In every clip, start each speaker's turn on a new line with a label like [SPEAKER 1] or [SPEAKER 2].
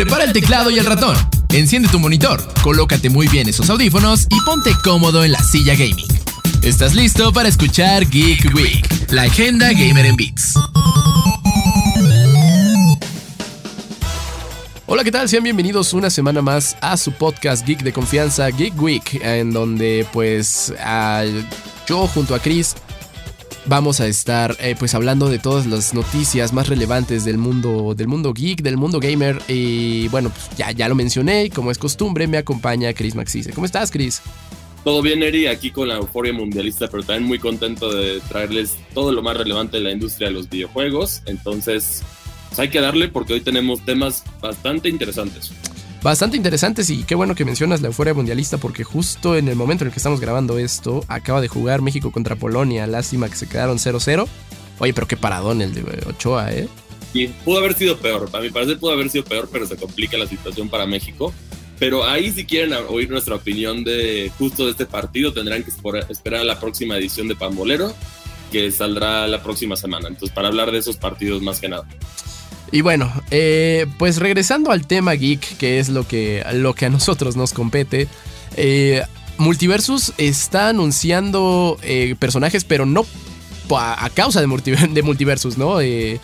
[SPEAKER 1] Prepara el teclado y el ratón. Enciende tu monitor, colócate muy bien esos audífonos y ponte cómodo en la silla gaming. ¿Estás listo para escuchar Geek Week, la agenda gamer en Beats? Hola, ¿qué tal? Sean bienvenidos una semana más a su podcast Geek de confianza, Geek Week, en donde pues yo junto a Chris vamos a estar eh, pues hablando de todas las noticias más relevantes del mundo del mundo geek, del mundo gamer y bueno, pues ya, ya lo mencioné, como es costumbre me acompaña Chris Maxise. ¿Cómo estás, Chris?
[SPEAKER 2] Todo bien, Eri, aquí con la euforia mundialista, pero también muy contento de traerles todo lo más relevante de la industria de los videojuegos. Entonces, pues hay que darle porque hoy tenemos temas bastante interesantes
[SPEAKER 1] bastante interesantes y qué bueno que mencionas la euforia mundialista porque justo en el momento en el que estamos grabando esto acaba de jugar México contra Polonia, lástima que se quedaron 0-0. Oye, pero qué paradón el de Ochoa, ¿eh?
[SPEAKER 2] Sí, pudo haber sido peor, para mi parecer pudo haber sido peor, pero se complica la situación para México. Pero ahí si quieren oír nuestra opinión de justo de este partido, tendrán que esperar a la próxima edición de Pambolero, que saldrá la próxima semana. Entonces, para hablar de esos partidos más que nada.
[SPEAKER 1] Y bueno, eh, pues regresando al tema geek, que es lo que, lo que a nosotros nos compete. Eh, Multiversus está anunciando eh, personajes, pero no a, causa de, Multiversus, ¿no? El,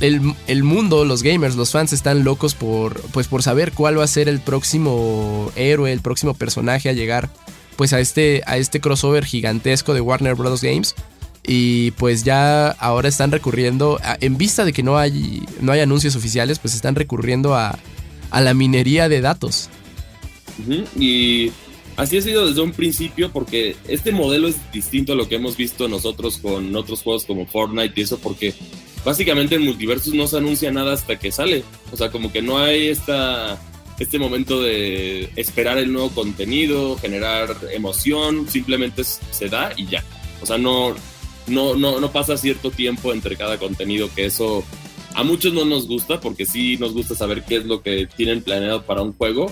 [SPEAKER 1] el, mundo, los gamers, los fans están locos por, pues, por saber cuál va a ser el próximo héroe, el próximo personaje a llegar pues, a, este, a este crossover gigantesco de Warner Bros. Games. Y pues ya ahora están recurriendo, en vista de que no hay, no hay anuncios oficiales, pues están recurriendo a, la minería de datos.
[SPEAKER 2] Y así ha sido desde un principio porque este modelo es distinto a lo que hemos visto nosotros con otros juegos como Fortnite y eso porque básicamente en multiversos no se anuncia nada hasta que sale. O sea, como que no hay esta, este momento de esperar el nuevo contenido, generar emoción, simplemente se da y ya. O sea, no, no, no, no pasa cierto tiempo entre cada contenido, que eso a muchos no nos gusta, porque sí nos gusta saber qué es lo que tienen planeado para un juego.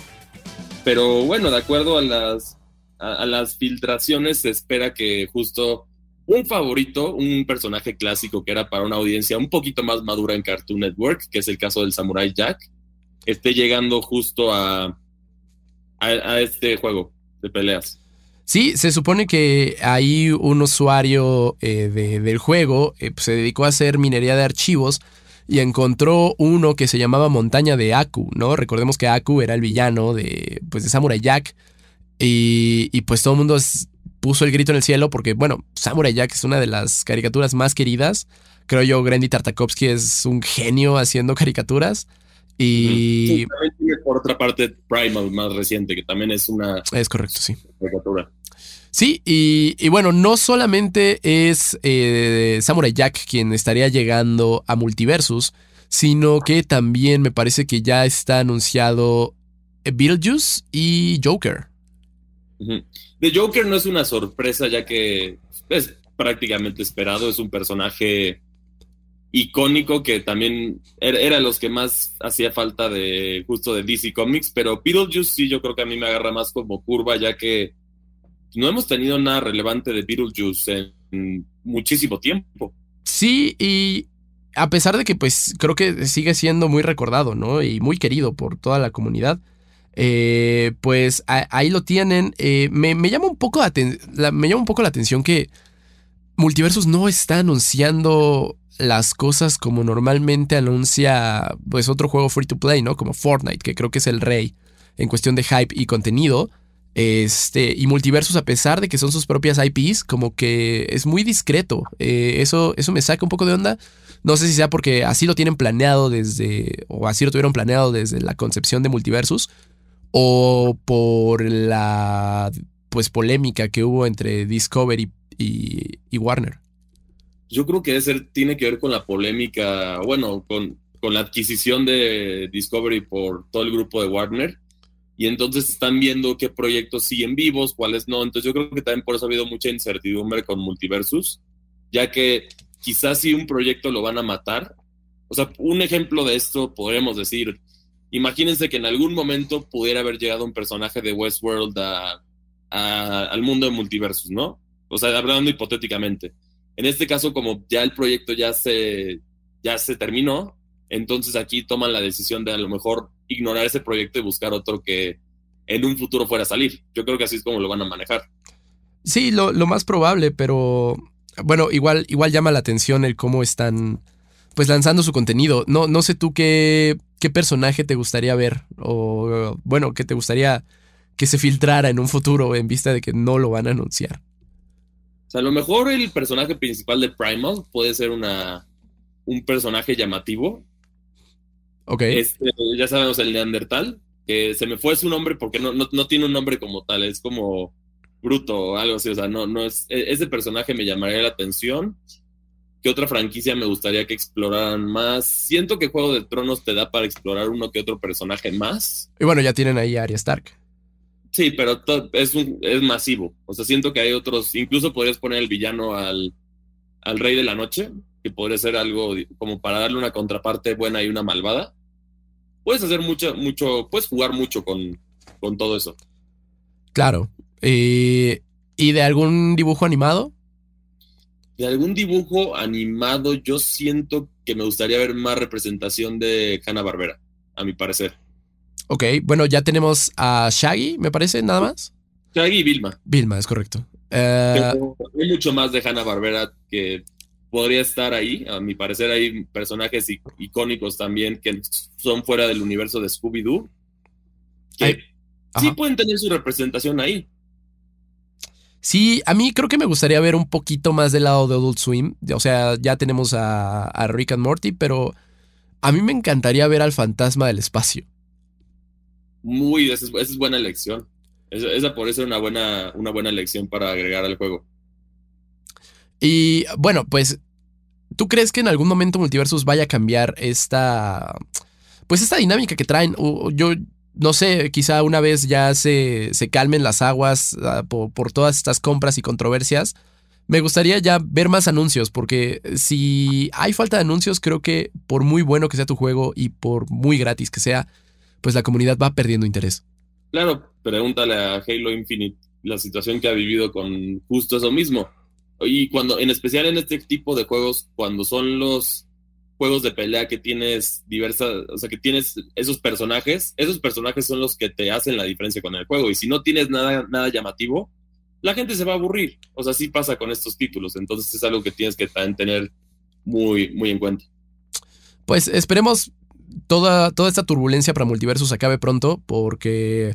[SPEAKER 2] Pero bueno, de acuerdo a las, a, las filtraciones, se espera que justo un favorito, un personaje clásico que era para una audiencia un poquito más madura en Cartoon Network, que es el caso del Samurai Jack, esté llegando justo a, a este juego de peleas.
[SPEAKER 1] Sí, se supone que ahí un usuario eh, del juego eh, pues, se dedicó a hacer minería de archivos y encontró uno que se llamaba Montaña de Aku, ¿no? Recordemos que Aku era el villano de, pues, de Samurai Jack y, y pues todo el mundo puso el grito en el cielo porque, bueno, Samurai Jack es una de las caricaturas más queridas. Creo yo, Grandy Tartakovsky es un genio haciendo caricaturas. Y.
[SPEAKER 2] por otra parte Primal más reciente, que también es una.
[SPEAKER 1] Es correcto, sí. Sí, y, bueno, no solamente es eh, Samurai Jack quien estaría llegando a Multiversus, sino que también me parece que ya está anunciado Beetlejuice y Joker.
[SPEAKER 2] De Joker no es una sorpresa, ya que es prácticamente esperado, es un personaje icónico que también era, los que más hacía falta de justo de DC Comics, pero Beetlejuice sí yo creo que a mí me agarra más como curva ya que no hemos tenido nada relevante de Beetlejuice en muchísimo tiempo.
[SPEAKER 1] Sí, y a pesar de que pues creo que sigue siendo muy recordado, ¿no? Y muy querido por toda la comunidad. Eh, pues ahí lo tienen. Eh, me, llama un poco me llama un poco la atención que Multiversus no está anunciando las cosas como normalmente anuncia pues otro juego free to play, ¿no? Como Fortnite, que creo que es el rey en cuestión de hype y contenido. Este, y Multiversus, a pesar de que son sus propias IPs, como que es muy discreto. Eh, eso, eso me saca un poco de onda. No sé si sea porque así lo tienen planeado desde, o así lo tuvieron planeado desde la concepción de Multiversus, o por la, pues, polémica que hubo entre Discovery y Warner.
[SPEAKER 2] Yo creo que ser, tiene que ver con la polémica, bueno, con, con la adquisición de Discovery por todo el grupo de Warner. Y entonces están viendo qué proyectos siguen vivos, cuáles no. Entonces yo creo que también por eso ha habido mucha incertidumbre con Multiversus, ya que quizás si un proyecto lo van a matar. O sea, un ejemplo de esto podríamos decir, imagínense que en algún momento pudiera haber llegado un personaje de Westworld a, al mundo de Multiversus, ¿no? O sea, hablando hipotéticamente. En este caso, como ya el proyecto ya se, ya se terminó, entonces aquí toman la decisión de a lo mejor ignorar ese proyecto y buscar otro que en un futuro fuera a salir. Yo creo que así es como lo van a manejar.
[SPEAKER 1] Sí, lo, lo más probable, pero bueno, igual, igual llama la atención el cómo están pues lanzando su contenido. No, no sé tú qué, qué personaje te gustaría ver o bueno, qué te gustaría que se filtrara en un futuro en vista de que no lo van a anunciar.
[SPEAKER 2] O sea, a lo mejor el personaje principal de Primal puede ser una, un personaje llamativo.
[SPEAKER 1] Ok.
[SPEAKER 2] Este, ya sabemos el Neandertal, que se me fue su nombre porque no, no, no tiene un nombre como tal, es como bruto o algo así, o sea, no, no es, e, ese personaje me llamaría la atención. ¿Qué otra franquicia me gustaría que exploraran más? Siento que Juego de Tronos te da para explorar uno que otro personaje más.
[SPEAKER 1] Y bueno, ya tienen ahí a Arya Stark.
[SPEAKER 2] Sí, pero es, un, es masivo. O sea, siento que hay otros, incluso podrías poner el villano al, al Rey de la Noche, que podría ser algo como para darle una contraparte buena y una malvada. Puedes hacer mucho, mucho, puedes jugar mucho con, con todo eso.
[SPEAKER 1] Claro. Eh, ¿Y de algún dibujo animado?
[SPEAKER 2] de algún dibujo animado, yo siento que me gustaría ver más representación de Hanna Barbera, a mi parecer.
[SPEAKER 1] Ok, bueno, ya tenemos a Shaggy, me parece, nada más.
[SPEAKER 2] Shaggy y Vilma.
[SPEAKER 1] Vilma, es correcto. Eh,
[SPEAKER 2] hay mucho más de Hanna Barbera que podría estar ahí. A mi parecer hay personajes icónicos también que son fuera del universo de Scooby-Doo. Que sí pueden tener su representación ahí.
[SPEAKER 1] Sí, a mí creo que me gustaría ver un poquito más del lado de Adult Swim. O sea, ya tenemos a, Rick and Morty, pero a mí me encantaría ver al fantasma del espacio.
[SPEAKER 2] Muy, esa es, buena elección. Esa, por eso es una buena, una buena elección para agregar al juego.
[SPEAKER 1] Y bueno, pues, ¿tú crees que en algún momento Multiversus vaya a cambiar esta. Pues esta dinámica que traen? yo, no sé, quizá una vez ya se, se calmen las aguas ah, por, todas estas compras y controversias, me gustaría ya ver más anuncios, porque si hay falta de anuncios, creo que por muy bueno que sea tu juego y por muy gratis que sea, pues la comunidad va perdiendo interés.
[SPEAKER 2] Claro, pregúntale a Halo Infinite la situación que ha vivido con justo eso mismo. Y cuando, en especial en este tipo de juegos, cuando son los juegos de pelea que tienes diversas, o sea, que tienes esos personajes, esos personajes son los que te hacen la diferencia con el juego. Y si no tienes nada, nada llamativo, la gente se va a aburrir. O sea, sí pasa con estos títulos. Entonces es algo que tienes que tener muy, muy en cuenta.
[SPEAKER 1] Pues esperemos toda, toda esta turbulencia para Multiversus acabe pronto, porque,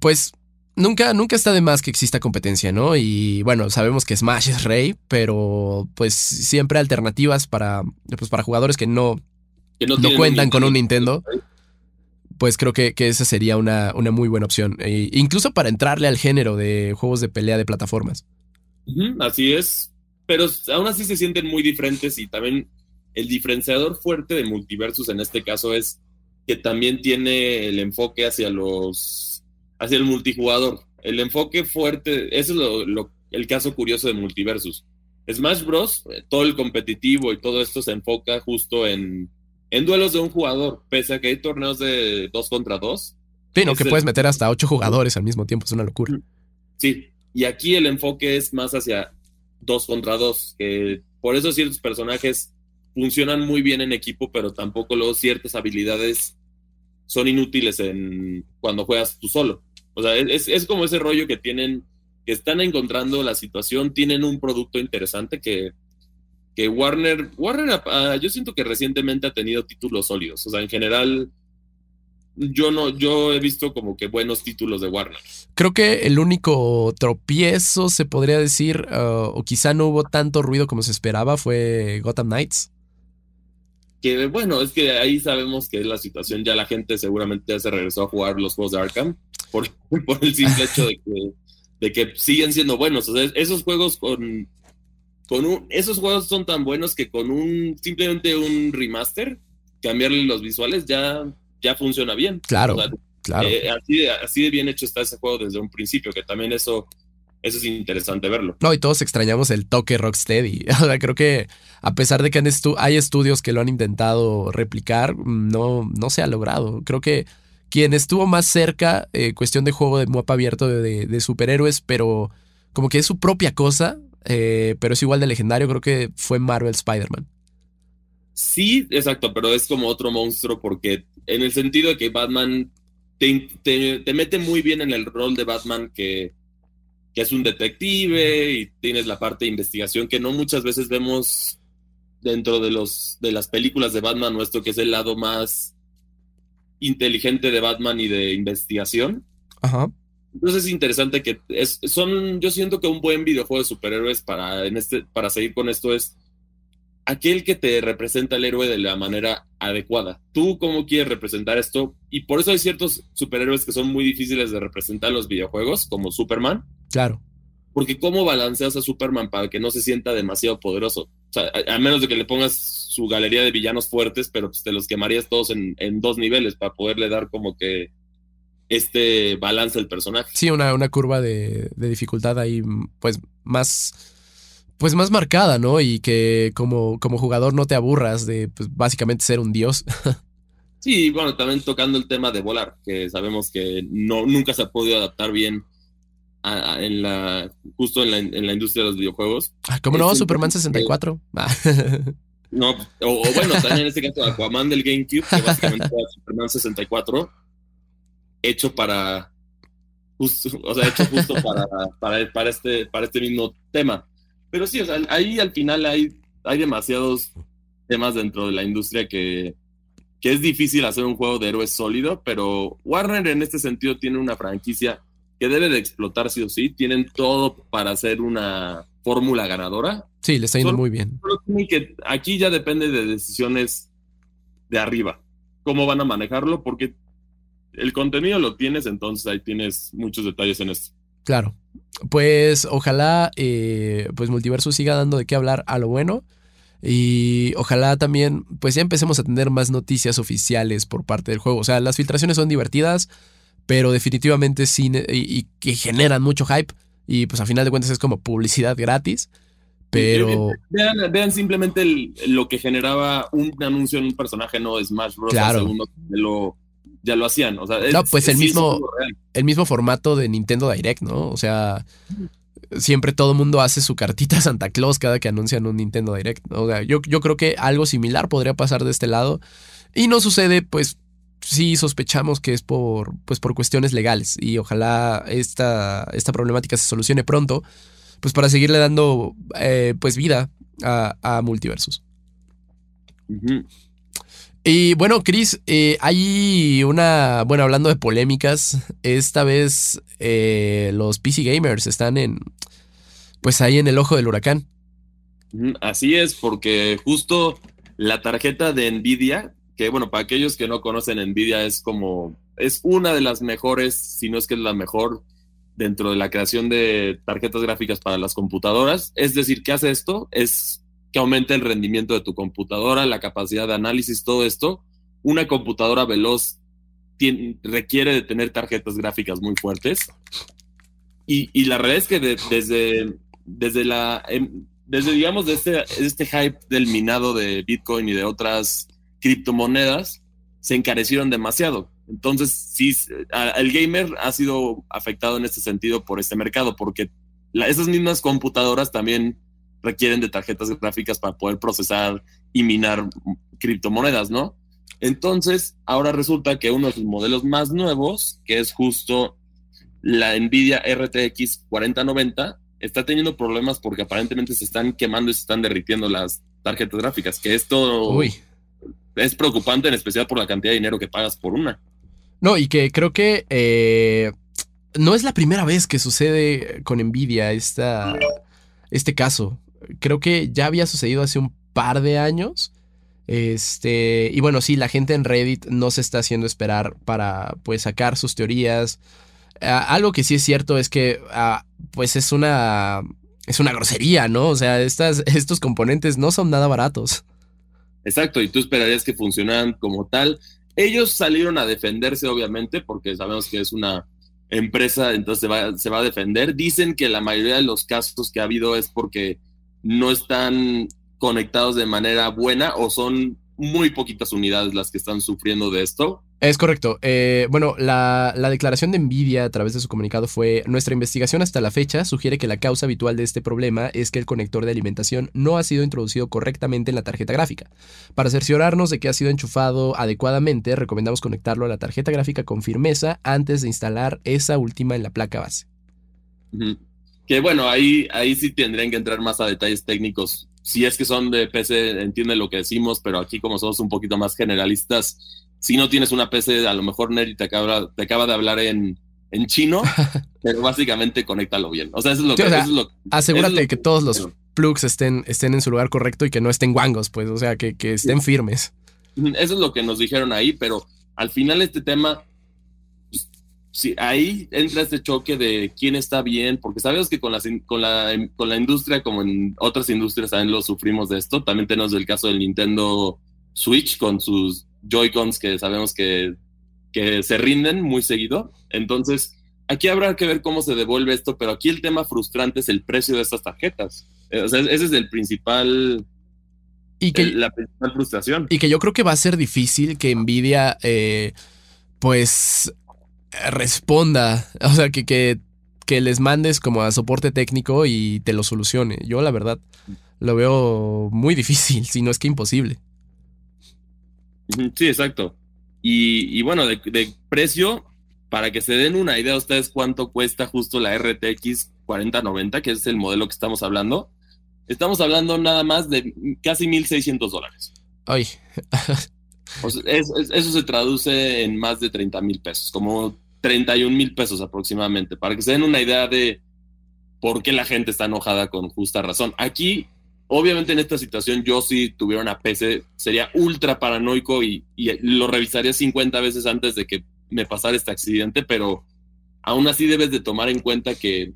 [SPEAKER 1] pues, nunca, nunca está de más que exista competencia, ¿no? Y bueno, sabemos que Smash es rey, pero pues siempre alternativas para, pues, para jugadores que no, no, cuentan con un Nintendo. Pues creo que, esa sería una, una, muy buena opción. E incluso para entrarle al género de juegos de pelea de plataformas.
[SPEAKER 2] así es. Pero aún así se sienten muy diferentes y también el diferenciador fuerte de Multiversus en este caso es que también tiene el enfoque hacia los hacia el multijugador. El enfoque fuerte, eso es lo, el caso curioso de Multiversus. Smash Bros., eh, todo el competitivo y todo esto se enfoca justo en, en duelos de un jugador, pese a que hay torneos de dos contra dos.
[SPEAKER 1] Sí, no, que puedes meter hasta ocho jugadores al mismo tiempo, es una locura.
[SPEAKER 2] Sí, y aquí el enfoque es más hacia dos contra dos, que por eso ciertos personajes funcionan muy bien en equipo, pero tampoco luego ciertas habilidades son inútiles en cuando juegas tú solo. O sea, es, como ese rollo que tienen, que están encontrando la situación, tienen un producto interesante que, que Warner, Warner, yo siento que recientemente ha tenido títulos sólidos. O sea, en general, yo no, yo he visto como que buenos títulos de Warner.
[SPEAKER 1] Creo que el único tropiezo, se podría decir, ah, o quizá no hubo tanto ruido como se esperaba, fue Gotham Knights
[SPEAKER 2] que bueno, es que ahí sabemos que es la situación, ya la gente seguramente ya se regresó a jugar los juegos de Arkham por, por el simple hecho de que, de que siguen siendo buenos. O sea, esos juegos con, con un, esos juegos son tan buenos que con un simplemente un remaster, cambiarle los visuales ya, ya funciona bien.
[SPEAKER 1] Claro. claro.
[SPEAKER 2] Eh, así, de, así de bien hecho está ese juego desde un principio, que también eso eso es interesante verlo.
[SPEAKER 1] No, y todos extrañamos el toque Rocksteady. creo que a pesar de que hay estudios que lo han intentado replicar, no, no se ha logrado. Creo que quien estuvo más cerca, eh, cuestión de juego de mapa abierto de, superhéroes, pero como que es su propia cosa, eh, pero es igual de legendario, creo que fue Marvel Spider-Man.
[SPEAKER 2] Sí, exacto, pero es como otro monstruo porque en el sentido de que Batman te, te, mete muy bien en el rol de Batman que, que, es un detective y tienes la parte de investigación que no muchas veces vemos dentro de, los, de las películas de Batman nuestro, que es el lado más inteligente de Batman y de investigación.
[SPEAKER 1] Ajá.
[SPEAKER 2] Entonces es interesante que es, son, yo siento que un buen videojuego de superhéroes para, en este, para seguir con esto es aquel que te representa al héroe de la manera adecuada. Tú cómo quieres representar esto y por eso hay ciertos superhéroes que son muy difíciles de representar en los videojuegos, como Superman.
[SPEAKER 1] Claro.
[SPEAKER 2] Porque cómo balanceas a Superman para que no se sienta demasiado poderoso. O sea, a, menos de que le pongas su galería de villanos fuertes, pero pues te los quemarías todos en, en dos niveles para poderle dar como que este balance al personaje.
[SPEAKER 1] Sí, una, una curva de, de, dificultad ahí, pues más. Pues más marcada, ¿no? Y que como, como jugador no te aburras de pues, básicamente ser un dios.
[SPEAKER 2] sí, bueno, también tocando el tema de volar, que sabemos que no, nunca se ha podido adaptar bien a, en la, justo en la, en la, industria de los videojuegos.
[SPEAKER 1] Ah, ¿Cómo no? Superman 64.
[SPEAKER 2] no, o, o, bueno, también en este caso Aquaman del GameCube, que básicamente era Superman 64 hecho para, justo, o sea, hecho justo para, para, para, este, para este mismo tema. Pero sí, o sea, ahí al final hay, hay demasiados temas dentro de la industria que, que es difícil hacer un juego de héroes sólido, pero Warner en este sentido tiene una franquicia que debe de explotar sí o sí. Tienen todo para hacer una fórmula ganadora.
[SPEAKER 1] Sí, le está yendo muy bien.
[SPEAKER 2] Que aquí ya depende de decisiones de arriba. Cómo van a manejarlo, porque el contenido lo tienes, entonces ahí tienes muchos detalles en esto.
[SPEAKER 1] Claro. Pues ojalá eh, pues Multiverso siga dando de qué hablar a lo bueno. Y ojalá también, pues ya empecemos a tener más noticias oficiales por parte del juego. O sea, las filtraciones son divertidas, pero definitivamente sí, y, que generan mucho hype. Y pues a final de cuentas es como publicidad gratis. Pero.
[SPEAKER 2] Vean, vean simplemente lo que generaba un anuncio en un personaje, no Smash Bros.
[SPEAKER 1] Claro.
[SPEAKER 2] Segundo, lo, ya lo hacían. O sea,
[SPEAKER 1] no, pues el mismo, el mismo formato de Nintendo Direct, ¿no? O sea, siempre todo el mundo hace su cartita Santa Claus cada que anuncian un Nintendo Direct. O sea, yo, yo creo que algo similar podría pasar de este lado. Y no sucede, pues sí sospechamos que es por, pues, por cuestiones legales. Y ojalá esta, esta problemática se solucione pronto. Pues para seguirle dando eh, pues vida a, a multiversos. Y bueno, Chris, eh, hay una, bueno, hablando de polémicas, esta vez eh, los PC gamers están en, pues ahí en el ojo del huracán.
[SPEAKER 2] Así es, porque justo la tarjeta de Nvidia, que bueno, para aquellos que no conocen Nvidia es como, es una de las mejores, si no es que es la mejor dentro de la creación de tarjetas gráficas para las computadoras. Es decir, ¿qué hace esto? Es que aumente el rendimiento de tu computadora, la capacidad de análisis, todo esto. Una computadora veloz requiere de tener tarjetas gráficas muy fuertes. Y, la realidad es que desde, desde la, em, desde digamos, este, este hype del minado de Bitcoin y de otras criptomonedas, se encarecieron demasiado. Entonces, sí, el gamer ha sido afectado en este sentido por este mercado, porque esas mismas computadoras también requieren de tarjetas gráficas para poder procesar y minar criptomonedas, ¿no? Entonces, ahora resulta que uno de sus modelos más nuevos, que es justo la Nvidia RTX 4090, está teniendo problemas porque aparentemente se están quemando y se están derritiendo las tarjetas gráficas, que esto es preocupante en especial por la cantidad de dinero que pagas por una.
[SPEAKER 1] No, y que creo que eh, no es la primera vez que sucede con Nvidia esta, este caso creo que ya había sucedido hace un par de años. Este, y bueno, sí, la gente en Reddit no se está haciendo esperar para pues sacar sus teorías. Algo que sí es cierto es que ah, pues es una es una grosería, ¿no? O sea, estas, estos componentes no son nada baratos.
[SPEAKER 2] Exacto, y tú esperarías que funcionaran como tal. Ellos salieron a defenderse, obviamente, porque sabemos que es una empresa, entonces se va, se va a defender. Dicen que la mayoría de los casos que ha habido es porque no están conectados de manera buena o son muy poquitas unidades las que están sufriendo de esto.
[SPEAKER 1] Es correcto. Eh, bueno, la, la, declaración de Nvidia a través de su comunicado fue, nuestra investigación hasta la fecha sugiere que la causa habitual de este problema es que el conector de alimentación no ha sido introducido correctamente en la tarjeta gráfica. Para cerciorarnos de que ha sido enchufado adecuadamente, recomendamos conectarlo a la tarjeta gráfica con firmeza antes de instalar esa última en la placa base.
[SPEAKER 2] Que bueno, ahí, ahí sí tendrían que entrar más a detalles técnicos si es que son de PC, entiende lo que decimos, pero aquí como somos un poquito más generalistas, si no tienes una PC, a lo mejor Neri te acaba, te acaba de hablar en, en chino, pero básicamente conéctalo bien. O sea, eso es lo que... es lo,
[SPEAKER 1] asegúrate que todos los plugs estén, estén en su lugar correcto y que no estén guangos, pues, o sea, que, que estén firmes.
[SPEAKER 2] Eso es lo que nos dijeron ahí, pero al final este tema sí, ahí entra este choque de quién está bien, porque sabemos que con, con, la, con la industria, como en otras industrias, también lo sufrimos de esto. También tenemos el caso del Nintendo Switch con sus Joy-Cons que sabemos que, que se rinden muy seguido. Entonces, aquí habrá que ver cómo se devuelve esto, pero aquí el tema frustrante es el precio de estas tarjetas. Eh, o sea, ese es el principal...
[SPEAKER 1] Y que,
[SPEAKER 2] la principal frustración.
[SPEAKER 1] Y que yo creo que va a ser difícil que Nvidia, eh, pues, responda, o sea, que, que, que, les mandes como a soporte técnico y te lo solucione. Yo la verdad lo veo muy difícil, si no es que imposible.
[SPEAKER 2] Sí, exacto. Y, y bueno, de, de, precio, para que se den una idea ustedes cuánto cuesta justo la RTX 4090, que es el modelo que estamos hablando, estamos hablando nada más de casi 1.600 dólares.
[SPEAKER 1] Ay.
[SPEAKER 2] eso se traduce en más de 30 mil pesos, como 31 mil pesos aproximadamente, para que se den una idea de por qué la gente está enojada con justa razón. Aquí, obviamente en esta situación, yo si tuviera una PC, sería ultra paranoico y, lo revisaría 50 veces antes de que me pasara este accidente, pero aún así debes de tomar en cuenta que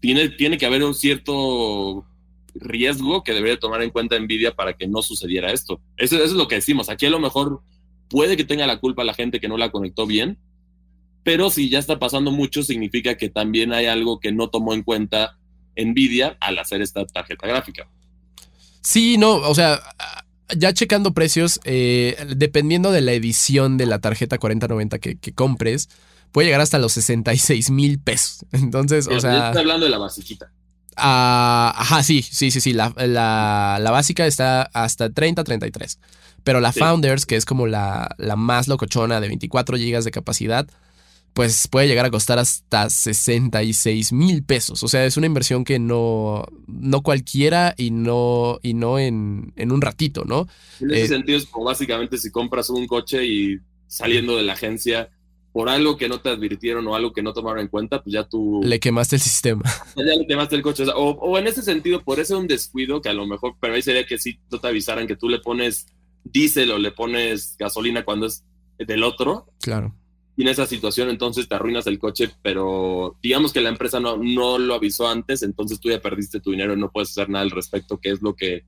[SPEAKER 2] tiene, tiene que haber un cierto riesgo que debería tomar en cuenta Nvidia para que no sucediera esto. Eso, eso, es lo que decimos. Aquí a lo mejor puede que tenga la culpa la gente que no la conectó bien, pero si ya está pasando mucho, significa que también hay algo que no tomó en cuenta Nvidia al hacer esta tarjeta gráfica.
[SPEAKER 1] Sí, no, o sea, ya checando precios, eh, dependiendo de la edición de la tarjeta 4090 que, que compres, puede llegar hasta los 66 mil pesos. Entonces, o sea.
[SPEAKER 2] Estoy hablando de la basiquita.
[SPEAKER 1] Uh, ajá, sí, sí, sí, sí. La, la, la, básica está hasta 30, 33. Pero la sí. Founders, que es como la, la más locochona de 24 GB de capacidad, pues puede llegar a costar hasta 66 mil pesos. O sea, es una inversión que no, no cualquiera y no, y no en, en un ratito, ¿no?
[SPEAKER 2] En ese eh, sentido es como básicamente si compras un coche y saliendo de la agencia por algo que no te advirtieron o algo que no tomaron en cuenta, pues ya tú...
[SPEAKER 1] Le quemaste el sistema.
[SPEAKER 2] Ya le quemaste el coche. O, o en ese sentido, por eso un descuido que a lo mejor, pero ahí sería que sí no te avisaran que tú le pones diésel o le pones gasolina cuando es del otro.
[SPEAKER 1] Claro
[SPEAKER 2] y en esa situación entonces te arruinas el coche, pero digamos que la empresa no, no lo avisó antes, entonces tú ya perdiste tu dinero y no puedes hacer nada al respecto, que es lo que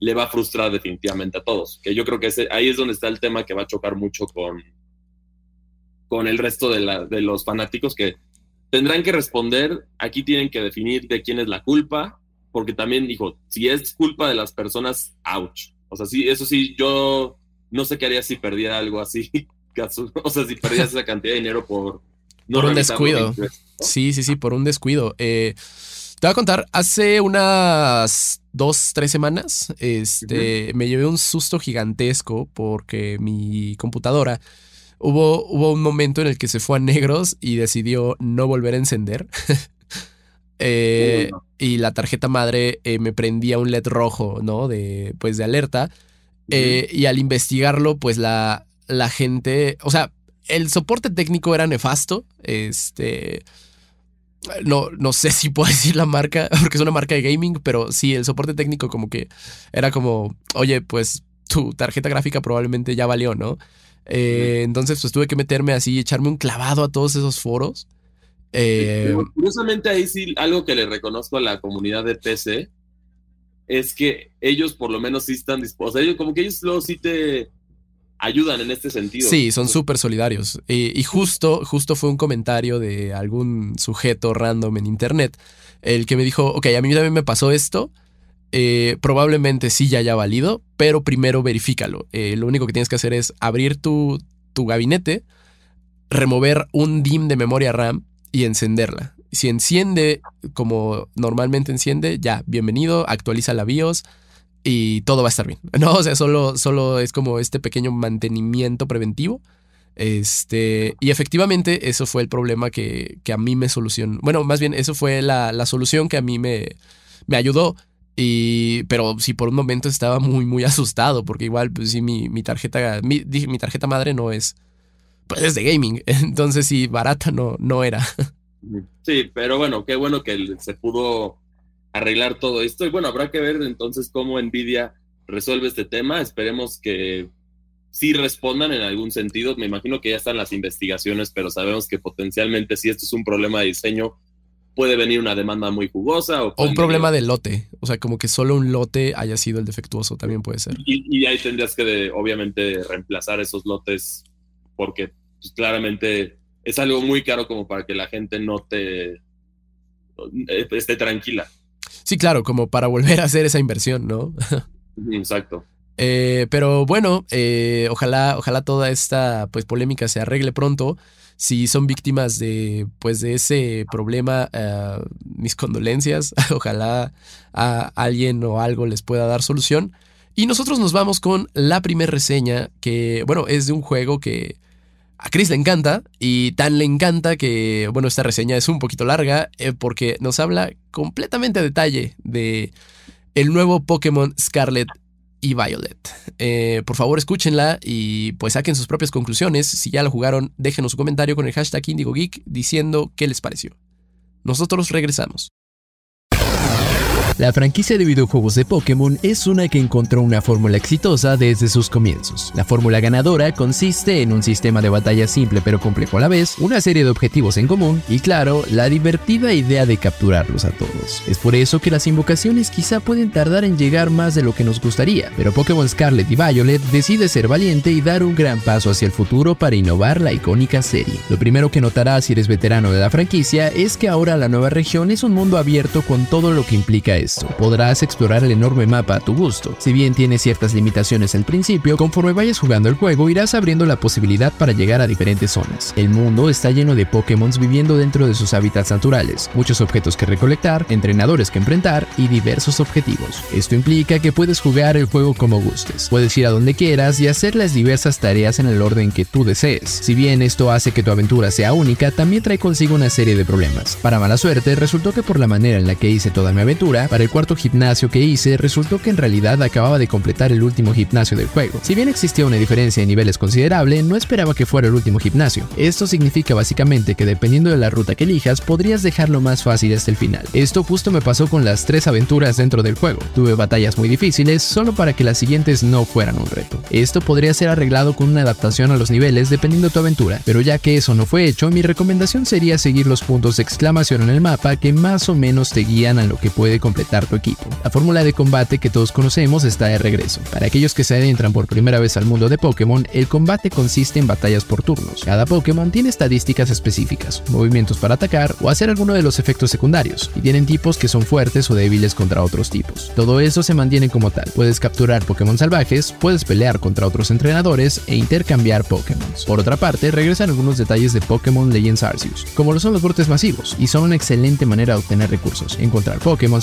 [SPEAKER 2] le va a frustrar definitivamente a todos. Que yo creo que ese, ahí es donde está el tema que va a chocar mucho con, con el resto de, la, de los fanáticos que tendrán que responder, aquí tienen que definir de quién es la culpa, porque también dijo, si es culpa de las personas, ouch. O sea, sí, eso sí, yo no sé qué haría si perdiera algo así o sea, si perdías esa cantidad de dinero por...
[SPEAKER 1] No por un descuido. Sí, sí, sí, por un descuido. Eh, te voy a contar, hace unas dos, tres semanas, este, uh -huh. me llevé un susto gigantesco porque mi computadora hubo, hubo un momento en el que se fue a negros y decidió no volver a encender. eh, uh -huh. Y la tarjeta madre eh, me prendía un LED rojo, ¿no? De, pues, de alerta. Uh -huh. y al investigarlo, pues la, la gente, o sea, el soporte técnico era nefasto, este... No, no sé si puedo decir la marca, porque es una marca de gaming, pero sí, el soporte técnico como que era como, oye, pues tu tarjeta gráfica probablemente ya valió, ¿no? Eh, entonces, pues tuve que meterme así, echarme un clavado a todos esos foros.
[SPEAKER 2] Eh, curiosamente, ahí sí, algo que le reconozco a la comunidad de PC es que ellos por lo menos sí están dispuestos. O sea, ellos, como que ellos luego sí te ayudan en este sentido.
[SPEAKER 1] Sí, son súper solidarios. Y, justo, justo fue un comentario de algún sujeto random en internet, el que me dijo, ok, a mí también me pasó esto, eh, probablemente sí ya haya valido, pero primero verifícalo. Eh, lo único que tienes que hacer es abrir tu, tu gabinete, remover un DIM de memoria RAM y encenderla. Si enciende como normalmente enciende, ya, bienvenido, actualiza la BIOS y todo va a estar bien. No, o sea, solo, solo es como este pequeño mantenimiento preventivo. Este, y efectivamente, eso fue el problema que, que a mí me solucionó. Bueno, más bien, eso fue la, la solución que a mí me, me ayudó. Y, pero sí, por un momento estaba muy, muy asustado, porque igual, pues sí, mi, mi tarjeta, mi, mi tarjeta madre no es, pues es de gaming. Entonces, sí, barata no, no era.
[SPEAKER 2] Sí, pero bueno, qué bueno que se pudo arreglar todo esto. Y bueno, habrá que ver entonces cómo Nvidia resuelve este tema. Esperemos que sí respondan en algún sentido. Me imagino que ya están las investigaciones, pero sabemos que potencialmente si esto es un problema de diseño, puede venir una demanda muy jugosa. O,
[SPEAKER 1] un problema de lote. O sea, como que solo un lote haya sido el defectuoso, también puede ser.
[SPEAKER 2] Y, ahí tendrías que, obviamente, reemplazar esos lotes porque pues, claramente es algo muy caro como para que la gente no te esté tranquila.
[SPEAKER 1] Sí, claro, como para volver a hacer esa inversión, ¿no?
[SPEAKER 2] Exacto.
[SPEAKER 1] Eh, pero bueno, eh, ojalá, ojalá toda esta pues, polémica se arregle pronto. Si son víctimas de, pues, de ese problema, eh, mis condolencias. Ojalá a alguien o algo les pueda dar solución. Y nosotros nos vamos con la primera reseña, que, bueno, es de un juego que a Chris le encanta y tan le encanta que, bueno, esta reseña es un poquito larga eh, porque nos habla completamente a detalle de el nuevo Pokémon Scarlet y Violet. Eh, por favor, escúchenla y pues saquen sus propias conclusiones. Si ya lo jugaron, déjenos su comentario con el hashtag IndigoGeek diciendo qué les pareció. Nosotros regresamos.
[SPEAKER 3] La franquicia de videojuegos de Pokémon es una que encontró una fórmula exitosa desde sus comienzos. La fórmula ganadora consiste en un sistema de batalla simple pero complejo a la vez, una serie de objetivos en común y claro, la divertida idea de capturarlos a todos. Es por eso que las invocaciones quizá pueden tardar en llegar más de lo que nos gustaría, pero Pokémon Scarlet y Violet decide ser valiente y dar un gran paso hacia el futuro para innovar la icónica serie. Lo primero que notarás si eres veterano de la franquicia es que ahora la nueva región es un mundo abierto con todo lo que implica esto. Podrás explorar el enorme mapa a tu gusto. Si bien tiene ciertas limitaciones al principio, conforme vayas jugando el juego irás abriendo la posibilidad para llegar a diferentes zonas. El mundo está lleno de Pokémon viviendo dentro de sus hábitats naturales, muchos objetos que recolectar, entrenadores que enfrentar y diversos objetivos. Esto implica que puedes jugar el juego como gustes. Puedes ir a donde quieras y hacer las diversas tareas en el orden que tú desees. Si bien esto hace que tu aventura sea única, también trae consigo una serie de problemas. Para mala suerte, resultó que por la manera en la que hice toda mi aventura, para el cuarto gimnasio que hice, resultó que en realidad acababa de completar el último gimnasio del juego. Si bien existía una diferencia de niveles considerable, no esperaba que fuera el último gimnasio. Esto significa básicamente que dependiendo de la ruta que elijas, podrías dejarlo más fácil hasta el final. Esto justo me pasó con las tres aventuras dentro del juego. Tuve batallas muy difíciles solo para que las siguientes no fueran un reto. Esto podría ser arreglado con una adaptación a los niveles dependiendo de tu aventura, pero ya que eso no fue hecho, mi recomendación sería seguir los puntos de exclamación en el mapa que más o menos te guían a lo que puede completar tu equipo. La fórmula de combate que todos conocemos está de regreso. Para aquellos que se adentran por primera vez al mundo de Pokémon, el combate consiste en batallas por turnos. Cada Pokémon tiene estadísticas específicas, movimientos para atacar o hacer alguno de los efectos secundarios, y tienen tipos que son fuertes o débiles contra otros tipos. Todo eso se mantiene como tal. Puedes capturar Pokémon salvajes, puedes pelear contra otros entrenadores e intercambiar Pokémon. Por otra parte, regresan algunos detalles de Pokémon Legends Arceus, como lo son los brotes masivos, y son una excelente manera de obtener recursos, encontrar Pokémon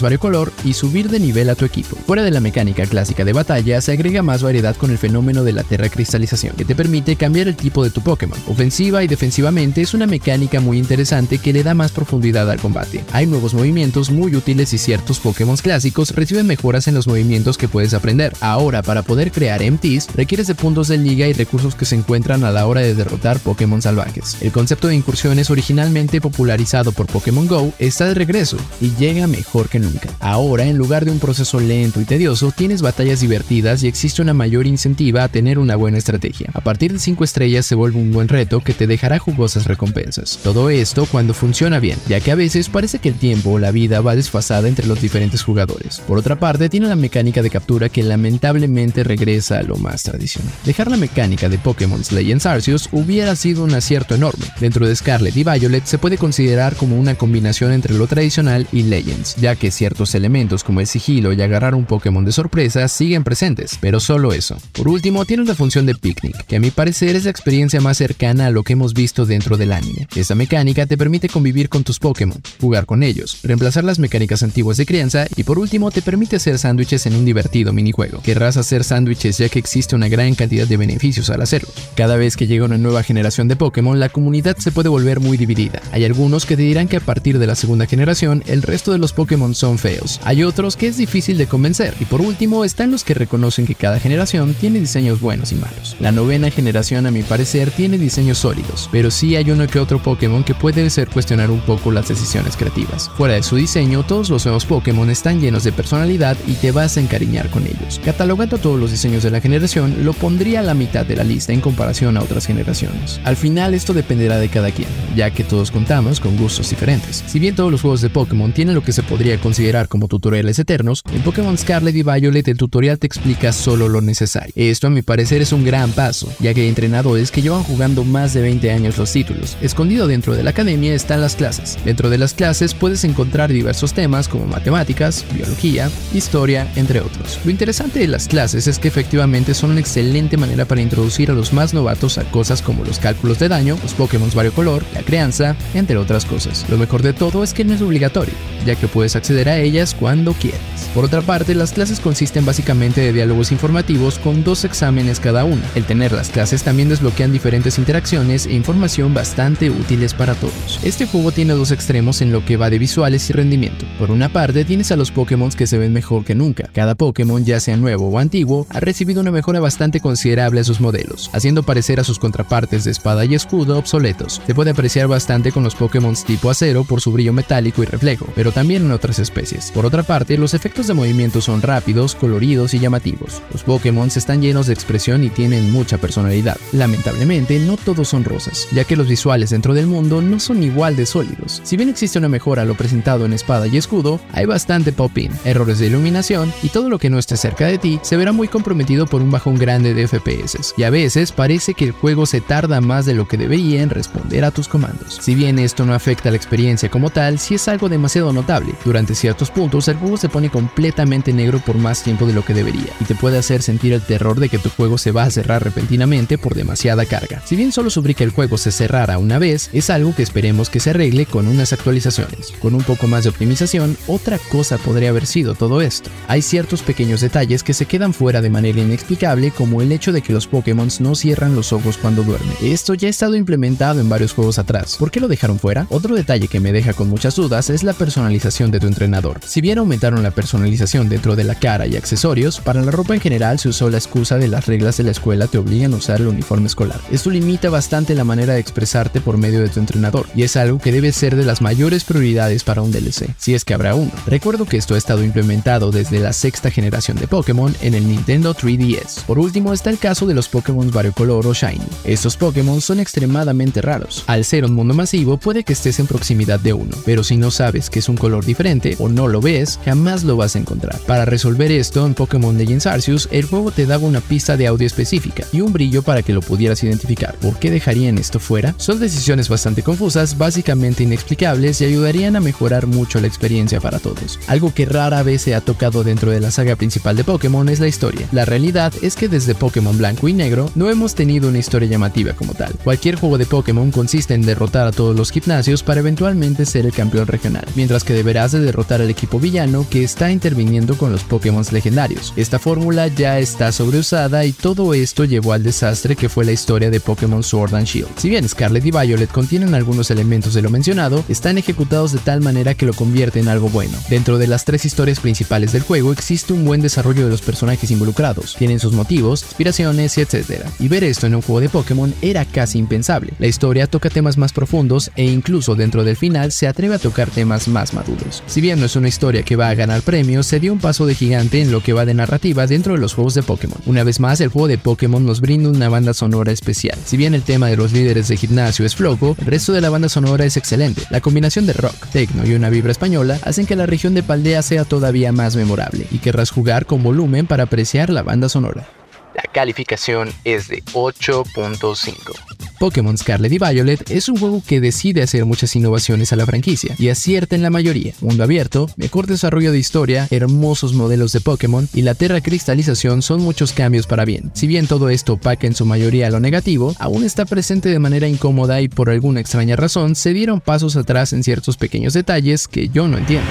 [SPEAKER 3] y subir de nivel a tu equipo. Fuera de la mecánica clásica de batalla, se agrega más variedad con el fenómeno de la terracristalización, que te permite cambiar el tipo de tu Pokémon. Ofensiva y defensivamente es una mecánica muy interesante que le da más profundidad al combate. Hay nuevos movimientos muy útiles y ciertos Pokémon clásicos reciben mejoras en los movimientos que puedes aprender. Ahora, para poder crear MTs, requieres de puntos de liga y recursos que se encuentran a la hora de derrotar Pokémon salvajes. El concepto de incursiones originalmente popularizado por Pokémon Go está de regreso y llega mejor que nunca. Ahora, en lugar de un proceso lento y tedioso, tienes batallas divertidas y existe una mayor incentiva a tener una buena estrategia. A partir de 5 estrellas se vuelve un buen reto que te dejará jugosas recompensas. Todo esto cuando funciona bien, ya que a veces parece que el tiempo o la vida va desfasada entre los diferentes jugadores. Por otra parte, tiene la mecánica de captura que lamentablemente regresa a lo más tradicional. Dejar la mecánica de Pokémon Legends Arceus hubiera sido un acierto enorme. Dentro de Scarlet y Violet se puede considerar como una combinación entre lo tradicional y Legends, ya que ciertos elementos como el sigilo y agarrar un Pokémon de sorpresa siguen presentes, pero solo eso. Por último, tiene la función de picnic, que a mi parecer es la experiencia más cercana a lo que hemos visto dentro del anime. Esta mecánica te permite convivir con tus Pokémon, jugar con ellos, reemplazar las mecánicas antiguas de crianza y por último te permite hacer sándwiches en un divertido minijuego. Querrás hacer sándwiches ya que existe una gran cantidad de beneficios al hacerlo. Cada vez que llega una nueva generación de Pokémon, la comunidad se puede volver muy dividida. Hay algunos que te dirán que a partir de la segunda generación, el resto de los Pokémon son feos. Hay otros que es difícil de convencer. Y por último, están los que reconocen que cada generación tiene diseños buenos y malos. La novena generación, a mi parecer, tiene diseños sólidos, pero sí hay uno que otro Pokémon que puede ser cuestionar un poco las decisiones creativas. Fuera de su diseño, todos los nuevos Pokémon están llenos de personalidad y te vas a encariñar con ellos. Catalogando todos los diseños de la generación, lo pondría a la mitad de la lista en comparación a otras generaciones. Al final, esto dependerá de cada quien, ya que todos contamos con gustos diferentes. Si bien todos los juegos de Pokémon tienen lo que se podría considerar como tutoriales eternos, en Pokémon Scarlet y Violet el tutorial te explica solo lo necesario. Esto a mi parecer es un gran paso, ya que entrenadores que llevan jugando más de 20 años los títulos. Escondido dentro de la academia están las clases. Dentro de las clases puedes encontrar diversos temas como matemáticas, biología, historia, entre otros. Lo interesante de las clases es que efectivamente son una excelente manera para introducir a los más novatos a cosas como los cálculos de daño, los Pokémon variocolor, la crianza, entre otras cosas. Lo mejor de todo es que no es obligatorio, ya que puedes acceder a cuando quieras. Por otra parte, las clases consisten básicamente de diálogos informativos con dos exámenes cada uno. El tener las clases también desbloquean diferentes interacciones e información bastante útiles para todos. Este juego tiene dos extremos en lo que va de visuales y rendimiento. Por una parte, tienes a los Pokémon que se ven mejor que nunca. Cada Pokémon, ya sea nuevo o antiguo, ha recibido una mejora bastante considerable a sus modelos, haciendo parecer a sus contrapartes de espada y escudo obsoletos. Se puede apreciar bastante con los Pokémon tipo acero por su brillo metálico y reflejo, pero también en otras especies. Por otra parte, los efectos de movimiento son rápidos, coloridos y llamativos. Los Pokémon están llenos de expresión y tienen mucha personalidad. Lamentablemente, no todos son rosas, ya que los visuales dentro del mundo no son igual de sólidos. Si bien existe una mejora a lo presentado en espada y escudo, hay bastante pop-in, errores de iluminación y todo lo que no esté cerca de ti se verá muy comprometido por un bajón grande de FPS. Y a veces parece que el juego se tarda más de lo que debería en responder a tus comandos. Si bien esto no afecta la experiencia como tal, sí es algo demasiado notable. Durante ciertos puntos el juego se pone completamente negro por más tiempo de lo que debería, y te puede hacer sentir el terror de que tu juego se va a cerrar repentinamente por demasiada carga. Si bien solo sufrí que el juego se cerrara una vez, es algo que esperemos que se arregle con unas actualizaciones. Con un poco más de optimización, otra cosa podría haber sido todo esto. Hay ciertos pequeños detalles que se quedan fuera de manera inexplicable, como el hecho de que los Pokémon no cierran los ojos cuando duermen. Esto ya ha estado implementado en varios juegos atrás. ¿Por qué lo dejaron fuera? Otro detalle que me deja con muchas dudas es la personalización de tu entrenador. Si bien aumentaron la personalización dentro de la cara y accesorios, para la ropa en general se usó la excusa de las reglas de la escuela te obligan a usar el uniforme escolar. Esto limita bastante la manera de expresarte por medio de tu entrenador, y es algo que debe ser de las mayores prioridades para un DLC, si es que habrá uno. Recuerdo que esto ha estado implementado desde la sexta generación de Pokémon en el Nintendo 3DS. Por último está el caso de los Pokémon variocolor o Shiny. Estos Pokémon son extremadamente raros. Al ser un mundo masivo puede que estés en proximidad de uno, pero si no sabes que es un color diferente o no lo ves, jamás lo vas a encontrar. Para resolver esto en Pokémon Legends Arceus, el juego te daba una pista de audio específica y un brillo para que lo pudieras identificar. ¿Por qué dejarían esto fuera? Son decisiones bastante confusas, básicamente inexplicables y ayudarían a mejorar mucho la experiencia para todos. Algo que rara vez se ha tocado dentro de la saga principal de Pokémon es la historia. La realidad es que desde Pokémon Blanco y Negro no hemos tenido una historia llamativa como tal. Cualquier juego de Pokémon consiste en derrotar a todos los gimnasios para eventualmente ser el campeón regional, mientras que deberás de derrotar al equipo villano que está interviniendo con los Pokémon legendarios. Esta fórmula ya está sobreusada y todo esto llevó al desastre que fue la historia de Pokémon Sword and Shield. Si bien Scarlet y Violet contienen algunos elementos de lo mencionado, están ejecutados de tal manera que lo convierte en algo bueno. Dentro de las tres historias principales del juego existe un buen desarrollo de los personajes involucrados, tienen sus motivos, inspiraciones y etc. Y ver esto en un juego de Pokémon era casi impensable. La historia toca temas más profundos e incluso dentro del final se atreve a tocar temas más maduros. Si bien no es una historia que va a ganar premios, se dio un paso de gigante en lo que va de narrativa dentro de los juegos de Pokémon. Una vez más, el juego de Pokémon nos brinda una banda sonora especial. Si bien el tema de los líderes de gimnasio es flojo, el resto de la banda sonora es excelente. La combinación de rock, techno y una vibra española hacen que la región de Paldea sea todavía más memorable y querrás jugar con volumen para apreciar la banda sonora. La calificación es de 8.5. Pokémon Scarlet y Violet es un juego que decide hacer muchas innovaciones a la franquicia y acierta en la mayoría. Mundo abierto, mejor desarrollo de historia, hermosos modelos de Pokémon y la Terra Cristalización son muchos cambios para bien. Si bien todo esto opaca en su mayoría lo negativo, aún está presente de manera incómoda y por alguna extraña razón se dieron pasos atrás en ciertos pequeños detalles que yo no entiendo.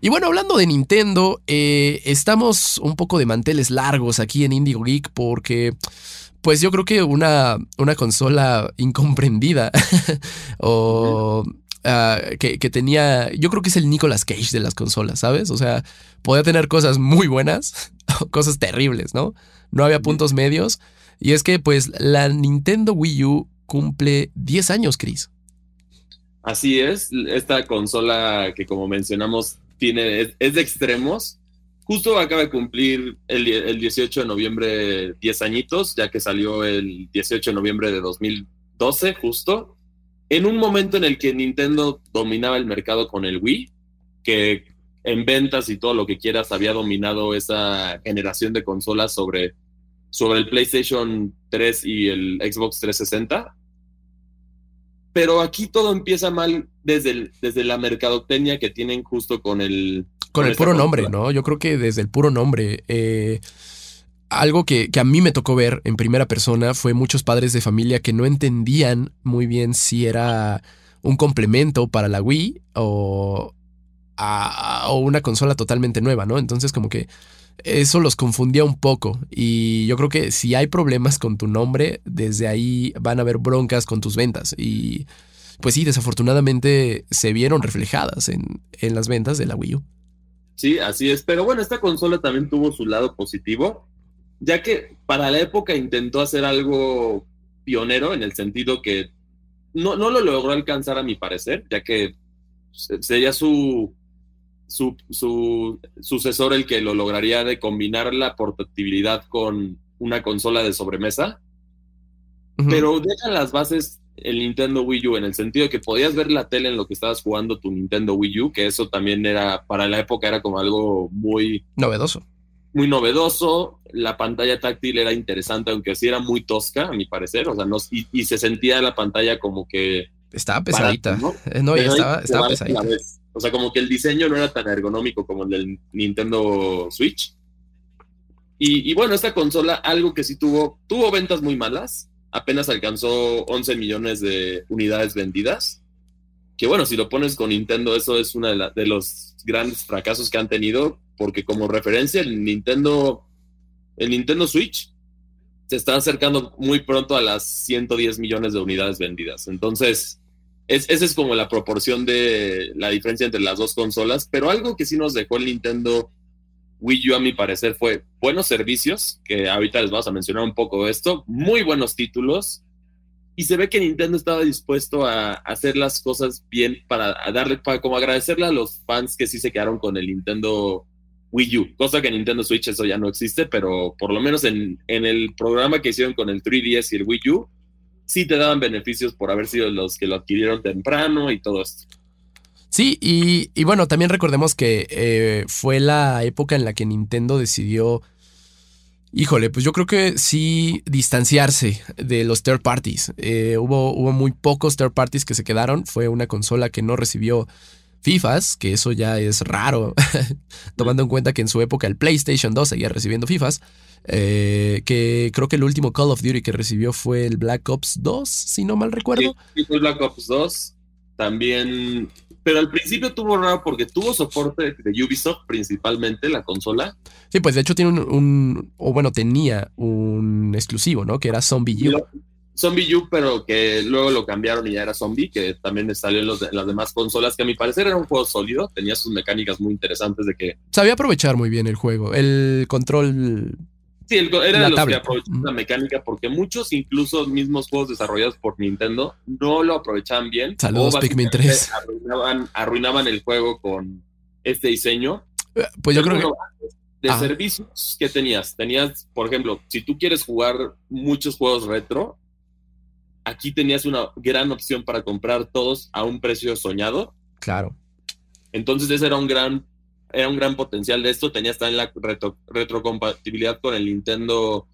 [SPEAKER 1] Y bueno, hablando de Nintendo, eh, estamos un poco de manteles largos aquí en Indigo Geek porque pues yo creo que una, una consola incomprendida o ah, que, que, tenía, yo creo que es el Nicolas Cage de las consolas, ¿sabes? O sea, podía tener cosas muy buenas o cosas terribles, ¿no? No había puntos medios. Y es que pues la Nintendo Wii U cumple 10 años, Chris.
[SPEAKER 2] Así es, esta consola que como mencionamos tiene, es, de extremos. Justo acaba de cumplir el, el, 18 de noviembre 10 añitos, ya que salió el 18 de noviembre de 2012, justo. En un momento en el que Nintendo dominaba el mercado con el Wii, que en ventas y todo lo que quieras había dominado esa generación de consolas sobre, sobre el PlayStation 3 y el Xbox 360 pero aquí todo empieza mal desde, desde la mercadotecnia que tienen justo con el...
[SPEAKER 1] Con, el puro nombre, ¿no? Yo creo que desde el puro nombre. Eh, algo que, a mí me tocó ver en primera persona fue muchos padres de familia que no entendían muy bien si era un complemento para la Wii o, o una consola totalmente nueva, ¿no? Entonces como que eso los confundía un poco y yo creo que si hay problemas con tu nombre, desde ahí van a haber broncas con tus ventas y pues sí, desafortunadamente se vieron reflejadas en, en las ventas de la Wii U.
[SPEAKER 2] Sí, así es, pero bueno, esta consola también tuvo su lado positivo, ya que para la época intentó hacer algo pionero en el sentido que no, no lo logró alcanzar a mi parecer, ya que sería su su, sucesor el que lo lograría de combinar la portabilidad con una consola de sobremesa. Pero deja las bases el Nintendo Wii U en el sentido de que podías ver la tele en lo que estabas jugando tu Nintendo Wii U, que eso también era, para la época era como algo muy...
[SPEAKER 1] Novedoso.
[SPEAKER 2] Muy novedoso, la pantalla táctil era interesante, aunque sí era muy tosca, a mi parecer, o sea, no, y, se sentía la pantalla como que...
[SPEAKER 1] Estaba pesadita. ¿no? Eh, no estaba, estaba pesadita.
[SPEAKER 2] O sea, como que el diseño no era tan ergonómico como el del Nintendo Switch. Y, bueno, esta consola, algo que sí tuvo, tuvo ventas muy malas. Apenas alcanzó 11 millones de unidades vendidas. Que bueno, si lo pones con Nintendo, eso es uno de, de los grandes fracasos que han tenido. Porque como referencia, el Nintendo, el Nintendo Switch se está acercando muy pronto a las 110 millones de unidades vendidas. Entonces, es, esa es como la proporción de la diferencia entre las dos consolas, pero algo que sí nos dejó el Nintendo Wii U a mi parecer fue buenos servicios, que ahorita les vamos a mencionar un poco de esto, muy buenos títulos, y se ve que Nintendo estaba dispuesto a hacer las cosas bien para darle, para como agradecerle a los fans que sí se quedaron con el Nintendo Wii U, cosa que en Nintendo Switch eso ya no existe, pero por lo menos en, en el programa que hicieron con el 3DS y el Wii U, sí te daban beneficios por haber sido los que lo adquirieron temprano y todo esto.
[SPEAKER 1] Sí, y, bueno, también recordemos que eh, fue la época en la que Nintendo decidió, híjole, pues yo creo que sí distanciarse de los third parties. Eh, hubo, hubo muy pocos third parties que se quedaron, fue una consola que no recibió FIFAs, que eso ya es raro, tomando en cuenta que en su época el PlayStation 2 seguía recibiendo FIFAs. Eh, que creo que el último Call of Duty que recibió fue el Black Ops 2, si no mal recuerdo.
[SPEAKER 2] Sí, fue Black Ops 2. También, pero al principio tuvo raro porque tuvo soporte de Ubisoft principalmente, la consola.
[SPEAKER 1] Sí, pues de hecho tiene un, o bueno, tenía un exclusivo, ¿no? Que era Zombie U.
[SPEAKER 2] Zombie U, pero que luego lo cambiaron y ya era Zombie, que también salió en, las demás consolas, que a mi parecer era un juego sólido, tenía sus mecánicas muy interesantes de que...
[SPEAKER 1] Sabía aprovechar muy bien el juego, el control
[SPEAKER 2] Sí, era de los que aprovechaban la mecánica porque muchos, incluso mismos juegos desarrollados por Nintendo, no lo aprovechaban bien.
[SPEAKER 1] Saludos, Pikmin 3.
[SPEAKER 2] Arruinaban, el juego con este diseño.
[SPEAKER 1] Eh, pues yo creo que...
[SPEAKER 2] De servicios, ¿qué tenías? Tenías, por ejemplo, si tú quieres jugar muchos juegos retro, aquí tenías una gran opción para comprar todos a un precio soñado.
[SPEAKER 1] Claro.
[SPEAKER 2] Entonces ese era un gran era un gran potencial de esto. Tenías también la retro, retrocompatibilidad con el Nintendo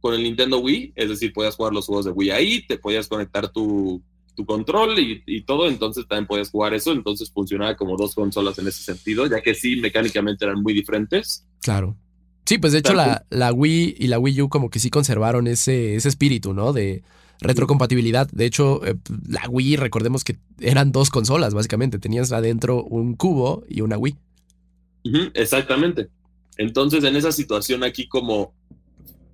[SPEAKER 2] con el Nintendo Wii, es decir, podías jugar los juegos de Wii ahí, te podías conectar tu, tu control y, y, todo, entonces también podías jugar eso, entonces funcionaba como dos consolas en ese sentido, ya que sí, mecánicamente eran muy diferentes.
[SPEAKER 1] Claro. Sí, pues de hecho la, la, Wii y la Wii U como que sí conservaron ese, ese espíritu, ¿no? De retrocompatibilidad. De hecho, eh, la Wii, recordemos que eran dos consolas, básicamente. Tenías adentro un cubo y una Wii.
[SPEAKER 2] Uh -huh, exactamente. Entonces, en esa situación aquí como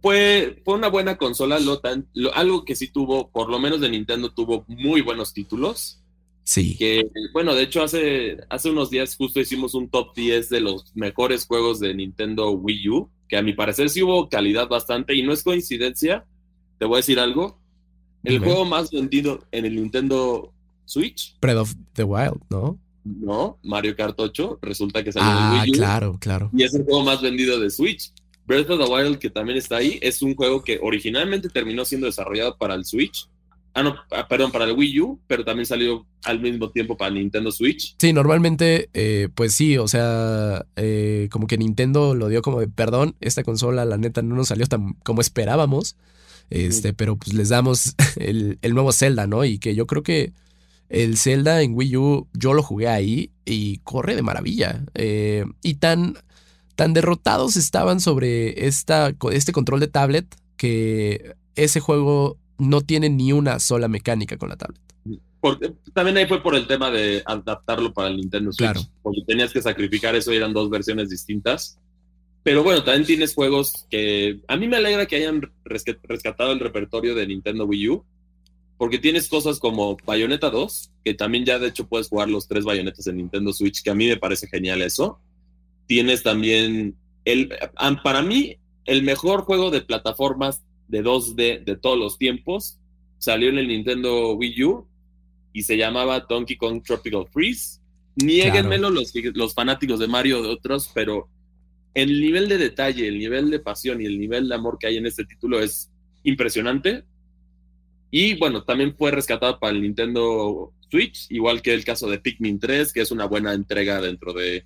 [SPEAKER 2] fue, fue una buena consola, lo tan, lo, algo que sí tuvo, por lo menos de Nintendo, tuvo muy buenos títulos.
[SPEAKER 1] Sí.
[SPEAKER 2] Que, bueno, de hecho, hace, hace unos días justo hicimos un top 10 de los mejores juegos de Nintendo Wii U, que a mi parecer sí hubo calidad bastante, y no es coincidencia, te voy a decir algo. El
[SPEAKER 1] Dime.
[SPEAKER 2] juego más vendido en el Nintendo Switch,
[SPEAKER 1] Breath of the Wild, ¿no?
[SPEAKER 2] no, Mario Kart 8, resulta que salió
[SPEAKER 1] Ah,
[SPEAKER 2] en Wii U.
[SPEAKER 1] claro, claro.
[SPEAKER 2] Y es el juego más vendido de Switch. Breath of the Wild, que también está ahí, es un juego que originalmente terminó siendo desarrollado para el Switch. Ah, no, ah, perdón, para el Wii U, pero también salió al mismo tiempo para Nintendo Switch.
[SPEAKER 1] Sí, normalmente, eh, pues sí, o sea, eh, como que Nintendo lo dio como de perdón, esta consola la neta no nos salió tan como esperábamos, este, pero pues les damos el, el nuevo Zelda, ¿no? Y que yo creo que el Zelda en Wii U yo lo jugué ahí y corre de maravilla. Eh, y tan, tan derrotados estaban sobre esta, este control de tablet que ese juego no tiene ni una sola mecánica con la tablet.
[SPEAKER 2] Porque, también ahí fue por el tema de adaptarlo para el Nintendo Switch.
[SPEAKER 1] Claro.
[SPEAKER 2] Porque tenías que sacrificar eso y eran dos versiones distintas. Pero bueno, también tienes juegos que a mí me alegra que hayan rescatado el repertorio de Nintendo Wii U. Porque tienes cosas como Bayonetta 2, que también ya de hecho puedes jugar los tres bayonetas en Nintendo Switch, que a mí me parece genial eso. Tienes también, el, para mí, el mejor juego de plataformas de 2D de todos los tiempos. Salió en el Nintendo Wii U y se llamaba Donkey Kong Tropical Freeze. Niéguenmelo claro. los, los fanáticos de Mario de otros, pero el nivel de detalle, el nivel de pasión y el nivel de amor que hay en este título es impresionante. Y bueno, también fue rescatado para el Nintendo Switch, igual que el caso de Pikmin 3, que es una buena entrega dentro de,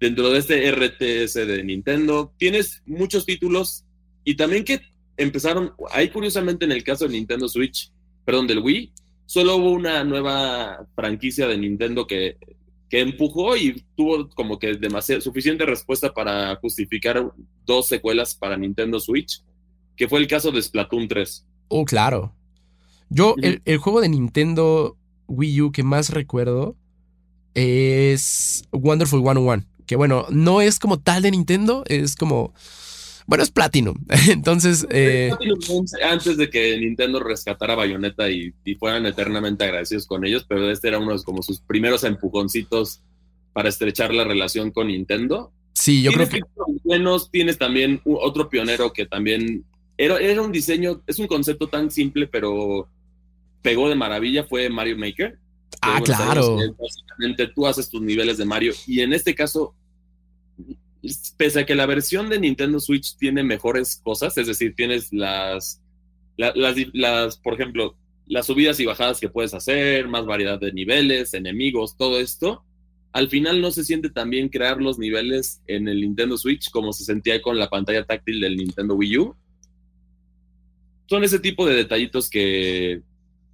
[SPEAKER 2] dentro de este RTS de Nintendo. Tienes muchos títulos y también que empezaron, ahí curiosamente en el caso del Nintendo Switch, perdón, del Wii, solo hubo una nueva franquicia de Nintendo que, que empujó y tuvo como que demasiado, suficiente respuesta para justificar dos secuelas para Nintendo Switch, que fue el caso de Splatoon 3.
[SPEAKER 1] Oh, claro. Yo, el, el, juego de Nintendo Wii U que más recuerdo es Wonderful 101. Que bueno, no es como tal de Nintendo, es como. Bueno, es Platinum. Entonces. Eh...
[SPEAKER 2] Antes de que Nintendo rescatara Bayonetta y, y, fueran eternamente agradecidos con ellos, pero este era uno de como sus primeros empujoncitos para estrechar la relación con Nintendo.
[SPEAKER 1] Sí, yo creo que.
[SPEAKER 2] Buenos, tienes también otro pionero que también. Era, era un diseño, es un concepto tan simple, pero pegó de maravilla fue Mario Maker.
[SPEAKER 1] Ah, claro.
[SPEAKER 2] Básicamente tú haces tus niveles de Mario y en este caso, pese a que la versión de Nintendo Switch tiene mejores cosas, es decir, tienes las, las, las, por ejemplo, las subidas y bajadas que puedes hacer, más variedad de niveles, enemigos, todo esto, al final no se siente tan bien crear los niveles en el Nintendo Switch como se sentía con la pantalla táctil del Nintendo Wii U. Son ese tipo de detallitos que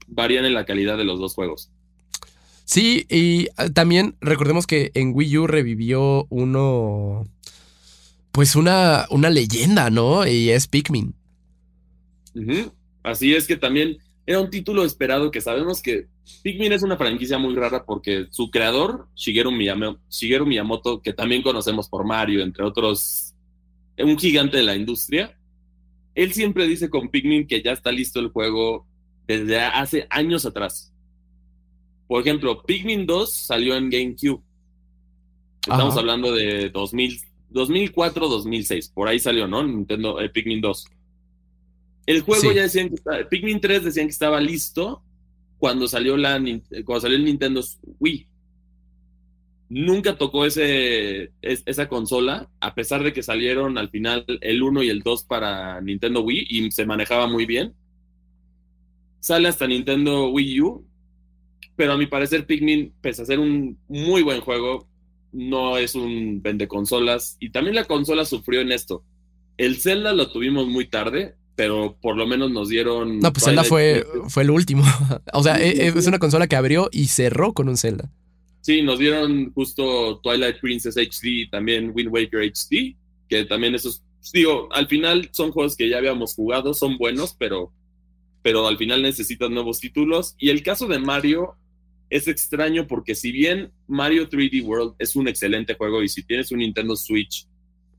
[SPEAKER 2] varían en la calidad de los dos juegos.
[SPEAKER 1] Sí, y ah, también recordemos que en Wii U revivió uno. Pues una, una leyenda, ¿no? Y es Pikmin.
[SPEAKER 2] Así es que también era un título esperado que sabemos que Pikmin es una franquicia muy rara porque su creador, Shigeru Miyamoto, Shigeru Miyamoto que también conocemos por Mario, entre otros, un gigante de la industria, él siempre dice con Pikmin que ya está listo el juego desde hace años atrás. Por ejemplo, Pikmin 2 salió en GameCube. Estamos Ajá. hablando de 2000, 2004, 2006. Por ahí salió, ¿no? Nintendo eh, Pikmin 2. El juego sí. ya decían que estaba, Pikmin 3 decían que estaba listo cuando salió la cuando salió el Nintendo Wii. Nunca tocó ese, es, esa consola, a pesar de que salieron al final el 1 y el 2 para Nintendo Wii y se manejaba muy bien. Sale hasta Nintendo Wii U, pero a mi parecer Pikmin, pese a ser un muy buen juego, no es un vende consolas y también la consola sufrió en esto. El Zelda lo tuvimos muy tarde, pero por lo menos nos dieron.
[SPEAKER 1] No, pues Zelda fue, fue el último. o sea, e, e, es una consola que abrió y cerró con un Zelda.
[SPEAKER 2] Sí, nos dieron justo Twilight Princess HD, también Wind Waker HD, que también esos, digo, al final son juegos que ya habíamos jugado, son buenos, pero, pero al final necesitan nuevos títulos. Y el caso de Mario es extraño porque si bien Mario 3D World es un excelente juego y si tienes un Nintendo Switch,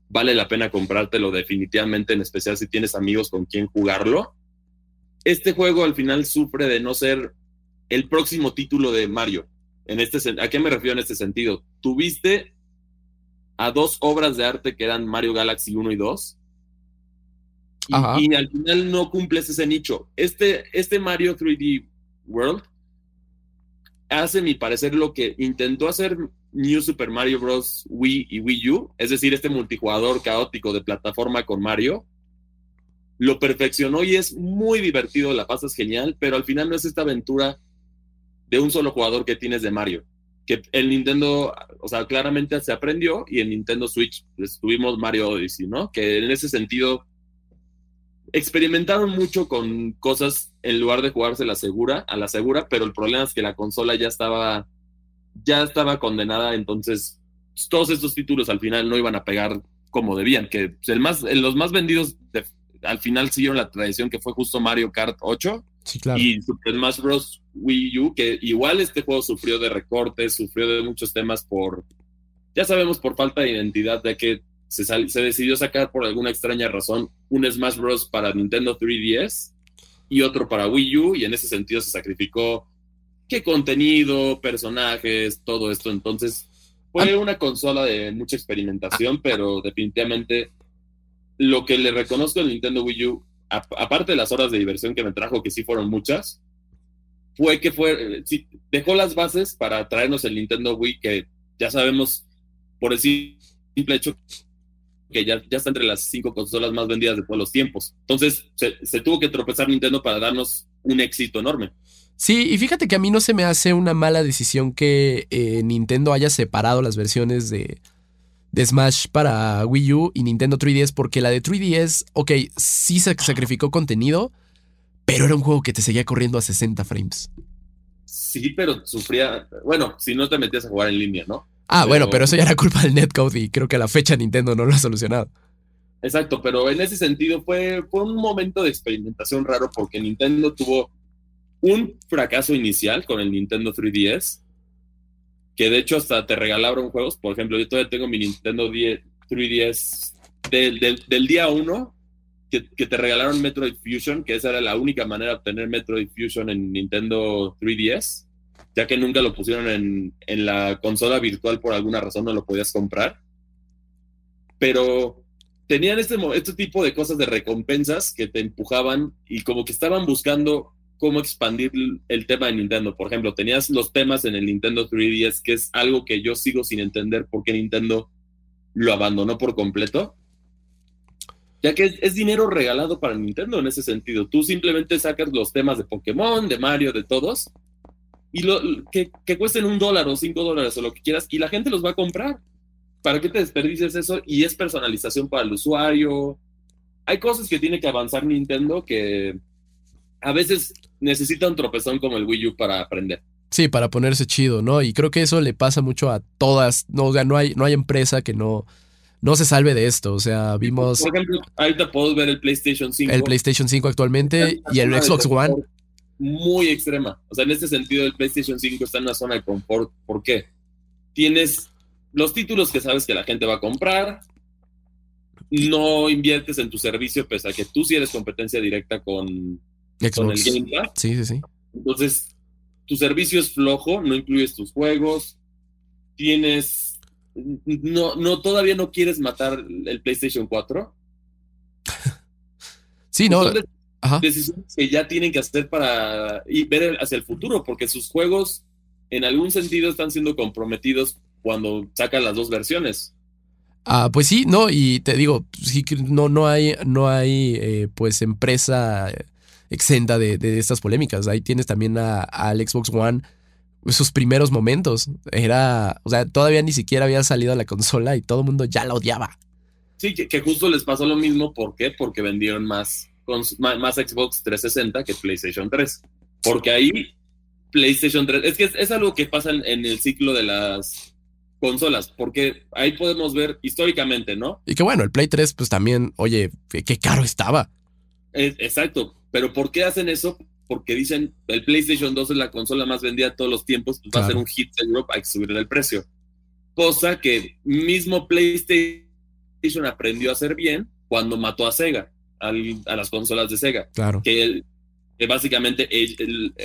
[SPEAKER 2] vale la pena comprártelo definitivamente, en especial si tienes amigos con quien jugarlo. Este juego al final sufre de no ser el próximo título de Mario. En este, ¿A qué me refiero en este sentido? Tuviste a dos obras de arte que eran Mario Galaxy 1 y 2. Y, al final no cumples ese nicho. Este, este Mario 3D World hace, mi parecer, lo que intentó hacer New Super Mario Bros. Wii y Wii U, es decir, este multijugador caótico de plataforma con Mario, lo perfeccionó y es muy divertido, la pasas genial, pero al final no es esta aventura de un solo jugador que tienes de Mario. Que el Nintendo, o sea, claramente se aprendió y en Nintendo Switch pues, tuvimos Mario Odyssey, ¿no? Que en ese sentido experimentaron mucho con cosas en lugar de jugarse la segura, a la segura, pero el problema es que la consola ya estaba ya estaba condenada, entonces todos estos títulos al final no iban a pegar como debían, que el más, los más vendidos al final siguieron la tradición que fue justo Mario Kart 8 y Super Smash Bros. Wii U, que igual este juego sufrió de recortes, sufrió de muchos temas por, ya sabemos, por falta de identidad, de que se, se decidió sacar por alguna extraña razón un Smash Bros. para Nintendo 3DS y otro para Wii U, y en ese sentido se sacrificó qué contenido, personajes, todo esto. Entonces, fue ah. una consola de mucha experimentación, pero definitivamente lo que le reconozco al Nintendo Wii U, aparte de las horas de diversión que me trajo, que sí fueron muchas, fue que fue, sí, dejó las bases para traernos el Nintendo Wii, que ya sabemos por el simple hecho que ya, ya está entre las cinco consolas más vendidas de todos los tiempos. Entonces, se, se tuvo que tropezar Nintendo para darnos un éxito enorme.
[SPEAKER 1] Sí, y fíjate que a mí no se me hace una mala decisión que eh, Nintendo haya separado las versiones de, de Smash para Wii U y Nintendo 3DS, porque la de 3DS, ok, sí se sacrificó contenido, pero era un juego que te seguía corriendo a 60 frames.
[SPEAKER 2] Sí, pero sufría, bueno, si no te metías a jugar en línea, ¿no?
[SPEAKER 1] Ah, bueno, pero eso ya era culpa del netcode y creo que a la fecha Nintendo no lo ha solucionado.
[SPEAKER 2] Exacto, pero en ese sentido fue, fue un momento de experimentación raro porque Nintendo tuvo un fracaso inicial con el Nintendo 3DS, que de hecho hasta te regalaron juegos. Por ejemplo, yo todavía tengo mi Nintendo 3DS del, día 1, que, te regalaron Metroid Fusion, que esa era la única manera de obtener Metroid Fusion en Nintendo 3DS, ya que nunca lo pusieron en, en la consola virtual por alguna razón, no lo podías comprar. Pero tenían este, este tipo de cosas de recompensas que te empujaban y como que estaban buscando cómo expandir el tema de Nintendo. Por ejemplo, tenías los temas en el Nintendo 3DS, que es algo que yo sigo sin entender por qué Nintendo lo abandonó por completo. Ya que es, dinero regalado para Nintendo en ese sentido. Tú simplemente sacas los temas de Pokémon, de Mario, de todos, y lo, que, que cuesten un dólar o cinco dólares o lo que quieras, y la gente los va a comprar. ¿Para qué te desperdices eso? Y es personalización para el usuario. Hay cosas que tiene que avanzar Nintendo que a veces necesita un tropezón como el Wii U para aprender.
[SPEAKER 1] Sí, para ponerse chido, ¿no? Y creo que eso le pasa mucho a todas, no, o sea, no hay, no hay empresa que no, no se salve de esto, o sea, vimos...
[SPEAKER 2] Por ejemplo, ahorita puedo ver el PlayStation 5.
[SPEAKER 1] El PlayStation 5 actualmente y el Xbox One.
[SPEAKER 2] Muy extrema, o sea, en este sentido el PlayStation 5 está en una zona de confort, ¿por qué? Tienes los títulos que sabes que la gente va a comprar, no inviertes en tu servicio pese a que tú sí eres competencia directa con Xbox.
[SPEAKER 1] Sí, sí, sí.
[SPEAKER 2] Entonces, tu servicio es flojo, no incluyes tus juegos, tienes... No, no, todavía no quieres matar el PlayStation 4.
[SPEAKER 1] sí, no.
[SPEAKER 2] Decisiones que ya tienen que hacer para y ver hacia el futuro, porque sus juegos en algún sentido están siendo comprometidos cuando sacan las dos versiones.
[SPEAKER 1] Ah, pues sí, no, y te digo, no, no hay, no hay eh, pues empresa exenta de, estas polémicas. Ahí tienes también a, al Xbox One sus primeros momentos. Era, o sea, todavía ni siquiera había salido a la consola y todo el mundo ya la odiaba.
[SPEAKER 2] Sí, que, justo les pasó lo mismo. ¿Por qué? Porque vendieron más con, más Xbox 360 que PlayStation 3. Porque ahí PlayStation 3, es que es, algo que pasa en, el ciclo de las consolas, porque ahí podemos ver históricamente, ¿no?
[SPEAKER 1] Y que bueno, el Play 3 pues también, oye, qué caro estaba.
[SPEAKER 2] exacto, pero ¿por qué hacen eso? Porque dicen, el PlayStation 2 es la consola más vendida de todos los tiempos, pues va a ser un hit en Europa, hay que subir el precio. Cosa que mismo PlayStation aprendió a hacer bien cuando mató a Sega, a las consolas de Sega.
[SPEAKER 1] Claro.
[SPEAKER 2] Que, básicamente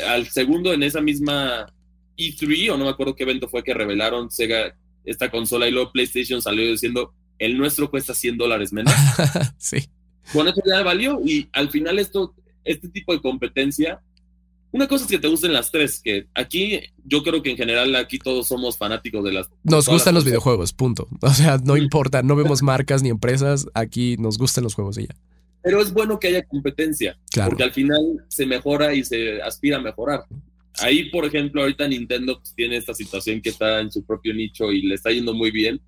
[SPEAKER 2] al segundo en esa misma E3, o no me acuerdo qué evento fue que revelaron Sega esta consola y luego PlayStation salió diciendo, el nuestro cuesta 100 dólares menos.
[SPEAKER 1] sí.
[SPEAKER 2] Bueno, eso ya valió y al final esto, este tipo de competencia una cosa es que te gusten las tres, que aquí yo creo que en general aquí todos somos fanáticos de las...
[SPEAKER 1] Nos gustan los videojuegos, punto. O sea, no importa, no vemos marcas ni empresas, aquí nos gustan los juegos y ya.
[SPEAKER 2] Pero es bueno que haya competencia, porque al final se mejora y se aspira a mejorar. Ahí, por ejemplo, ahorita Nintendo pues, tiene esta situación que está en su propio nicho y le está yendo muy bien.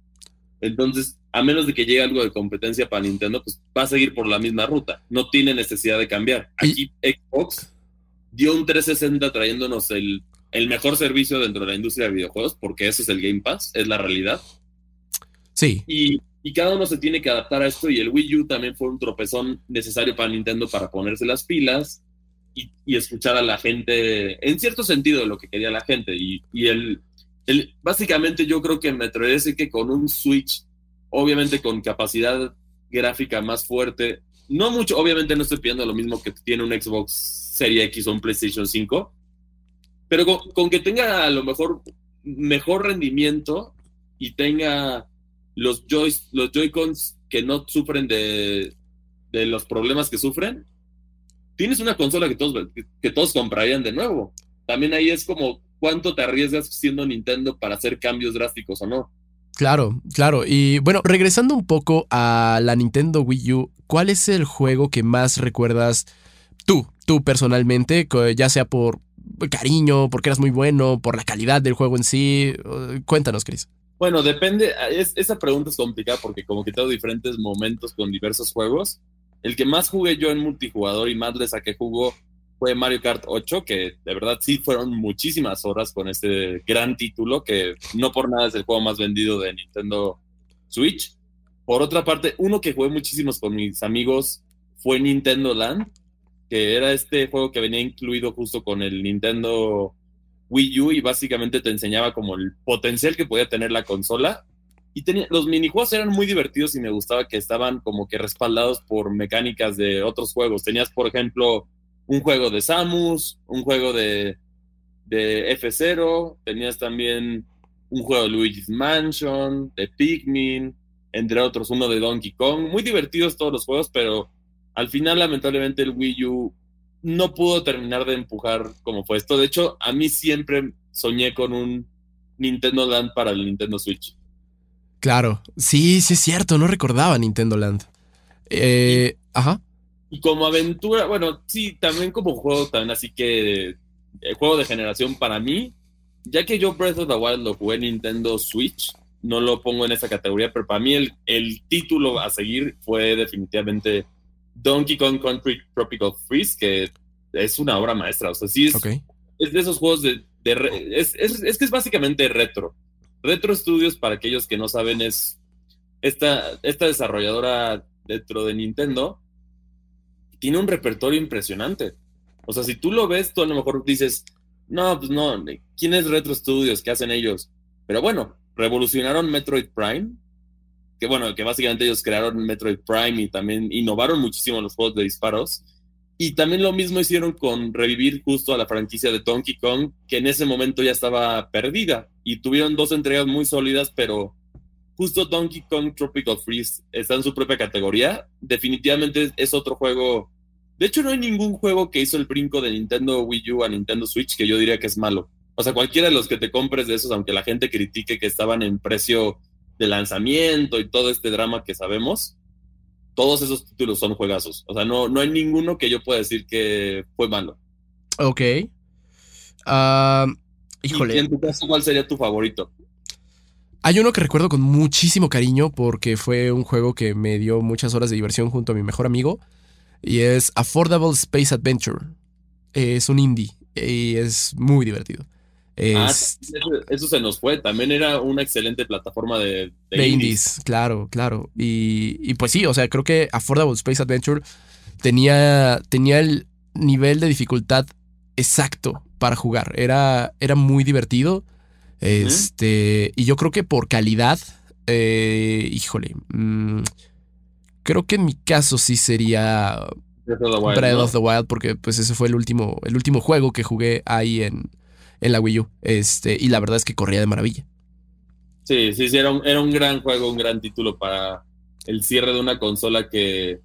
[SPEAKER 2] Entonces, a menos de que llegue algo de competencia para Nintendo, pues va a seguir por la misma ruta. No tiene necesidad de cambiar. Aquí Xbox dio un 360 trayéndonos el, el mejor servicio dentro de la industria de videojuegos, porque eso es el Game Pass, es la realidad.
[SPEAKER 1] Sí.
[SPEAKER 2] Y, y, cada uno se tiene que adaptar a esto y el Wii U también fue un tropezón necesario para Nintendo para ponerse las pilas y, y escuchar a la gente, en cierto sentido, lo que quería la gente. Y, y el, el, básicamente yo creo que me atrevería que con un Switch, obviamente con capacidad gráfica más fuerte, no mucho, obviamente no estoy pidiendo lo mismo que tiene un Xbox Serie X o un PlayStation 5, pero con, que tenga a lo mejor mejor rendimiento y tenga los, joy, los Joy-Cons que no sufren de, de, los problemas que sufren, tienes una consola que todos, que todos comprarían de nuevo. También ahí es como cuánto te arriesgas siendo Nintendo para hacer cambios drásticos o no.
[SPEAKER 1] Claro, claro. Y bueno, regresando un poco a la Nintendo Wii U, ¿cuál es el juego que más recuerdas tú, tú personalmente, ya sea por cariño, porque eras muy bueno, por la calidad del juego en sí. Cuéntanos, Chris.
[SPEAKER 2] Bueno, depende, esa pregunta es complicada porque como que tengo diferentes momentos con diversos juegos. El que más jugué yo en multijugador y más le saqué jugo fue Mario Kart 8, que de verdad sí fueron muchísimas horas con este gran título, que no por nada es el juego más vendido de Nintendo Switch. Por otra parte, uno que jugué muchísimos con mis amigos fue Nintendo Land, que era este juego que venía incluido justo con el Nintendo Wii U y básicamente te enseñaba como el potencial que podía tener la consola. Y tenía, los minijuegos eran muy divertidos y me gustaba que estaban como que respaldados por mecánicas de otros juegos. Tenías, por ejemplo, un juego de Samus, un juego de, de F0, tenías también un juego de Luigi's Mansion, de Pikmin, entre otros, uno de Donkey Kong. Muy divertidos todos los juegos, pero al final, lamentablemente, el Wii U no pudo terminar de empujar como fue esto. De hecho, a mí siempre soñé con un Nintendo Land para el Nintendo Switch.
[SPEAKER 1] Claro, sí, sí es cierto, no recordaba Nintendo Land. Eh, ajá.
[SPEAKER 2] Y como aventura, bueno, sí, también como juego, también así que el eh, juego de generación para mí, ya que yo Breath of the Wild lo jugué en Nintendo Switch, no lo pongo en esa categoría, pero para mí el, el título a seguir fue definitivamente Donkey Kong Country Tropical Freeze, que es una obra maestra. O sea, sí es, es de esos juegos de. es, es, que es básicamente retro. Retro Studios, para aquellos que no saben, es esta, esta desarrolladora dentro de Nintendo. Tiene un repertorio impresionante. O sea, si tú lo ves, tú a lo mejor dices, no, pues no, ¿quién es Retro Studios? ¿Qué hacen ellos? Pero bueno, revolucionaron Metroid Prime, que bueno, que básicamente ellos crearon Metroid Prime y también innovaron muchísimo los juegos de disparos. Y también lo mismo hicieron con revivir justo a la franquicia de Donkey Kong, que en ese momento ya estaba perdida. Y tuvieron dos entregas muy sólidas, pero justo Donkey Kong Tropical Freeze está en su propia categoría. Definitivamente es otro juego. De hecho, no hay ningún juego que hizo el brinco de Nintendo Wii U a Nintendo Switch que yo diría que es malo. O sea, cualquiera de los que te compres de esos, aunque la gente critique que estaban en precio de lanzamiento y todo este drama que sabemos, todos esos títulos son juegazos. O sea, no, no hay ninguno que yo pueda decir que fue malo.
[SPEAKER 1] Ok. Ah, híjole.
[SPEAKER 2] ¿Y en tu caso, cuál sería tu favorito?
[SPEAKER 1] Hay uno que recuerdo con muchísimo cariño porque fue un juego que me dio muchas horas de diversión junto a mi mejor amigo. Y es Affordable Space Adventure. Es un indie y es muy divertido.
[SPEAKER 2] Ah,
[SPEAKER 1] Es-
[SPEAKER 2] eso, eso se nos fue. También era una excelente plataforma de, de
[SPEAKER 1] de
[SPEAKER 2] indies.
[SPEAKER 1] indies, claro, claro. Y, y pues sí, o sea, creo que Affordable Space Adventure tenía, tenía el nivel de dificultad exacto para jugar. Era, era muy divertido. Este, y yo creo que por calidad, eh, híjole, mm, creo que en mi caso sí sería
[SPEAKER 2] Breath of the Wild,
[SPEAKER 1] Breath
[SPEAKER 2] ¿no?
[SPEAKER 1] of the Wild, porque pues ese fue el último, el último juego que jugué ahí en, en la Wii U. Este, y la verdad es que corría de maravilla.
[SPEAKER 2] Sí, sí, sí, era un, era un gran juego, un gran título para el cierre de una consola que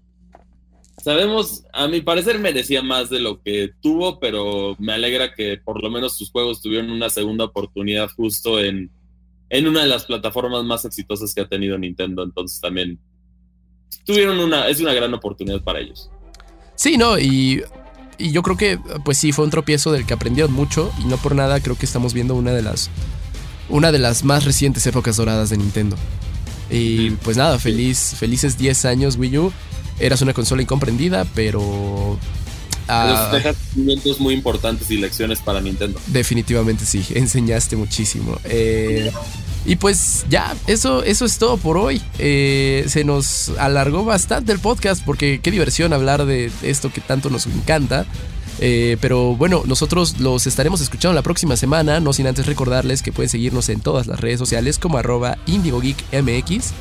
[SPEAKER 2] sabemos, a mi parecer merecía más de lo que tuvo, pero me alegra que por lo menos sus juegos tuvieron una segunda oportunidad justo en, en una de las plataformas más exitosas que ha tenido Nintendo, entonces también tuvieron una, es una gran oportunidad para ellos.
[SPEAKER 1] Sí, no, y, y yo creo que, pues sí, fue un tropiezo del que aprendieron mucho y no por nada creo que estamos viendo una de las, una de las más recientes épocas doradas de Nintendo. Y pues nada, feliz, felices 10 años Wii U. Eras una consola incomprendida, pero... ah,
[SPEAKER 2] dejas momentos muy importantes y lecciones para Nintendo.
[SPEAKER 1] definitivamente sí, enseñaste muchísimo. Eh, y pues ya, eso, eso es todo por hoy. Eh, se nos alargó bastante el podcast porque qué diversión hablar de esto que tanto nos encanta. Eh, pero bueno, nosotros los estaremos escuchando la próxima semana, no sin antes recordarles que pueden seguirnos en todas las redes sociales como arroba IndigoGeekMX.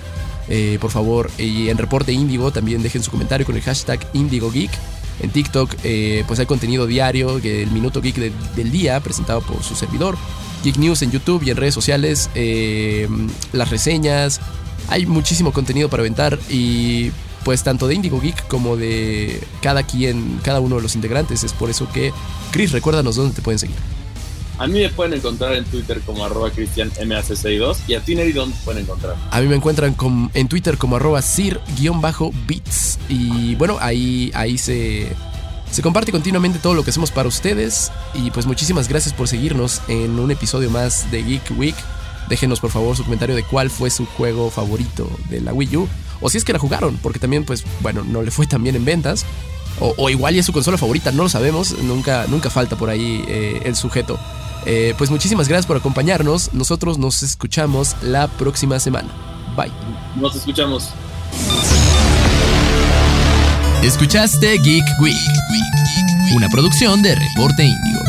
[SPEAKER 1] Eh, por favor, y en Reporte Indigo también dejen su comentario con el hashtag IndigoGeek. En TikTok eh, pues hay contenido diario, el Minuto Geek de- del día presentado por su servidor. Geek News en YouTube y en redes sociales, eh, las reseñas, hay muchísimo contenido para aventar y pues tanto de Indigo Geek como de cada quien, cada uno de los integrantes. Es por eso que, Chris, recuérdanos dónde te pueden seguir.
[SPEAKER 2] A mí me pueden encontrar en Twitter como arroba cristianmac62 y a ti, Neri, ¿dónde te pueden encontrar?
[SPEAKER 1] A mí me encuentran en Twitter como arroba sir-bits. Y bueno, ahí, ahí se, se comparte continuamente todo lo que hacemos para ustedes. Y pues muchísimas gracias por seguirnos en un episodio más de Geek Week. Déjenos por favor su comentario de cuál fue su juego favorito de la Wii U. O si es que la jugaron, porque también pues bueno, no le fue tan bien en ventas. O, igual es su consola favorita, no lo sabemos. Nunca, nunca falta por ahí eh, el sujeto. Eh, pues muchísimas gracias por acompañarnos. Nosotros nos escuchamos la próxima semana. Bye.
[SPEAKER 2] Nos escuchamos.
[SPEAKER 3] Escuchaste Geek Week, una producción de Reporte Índigo.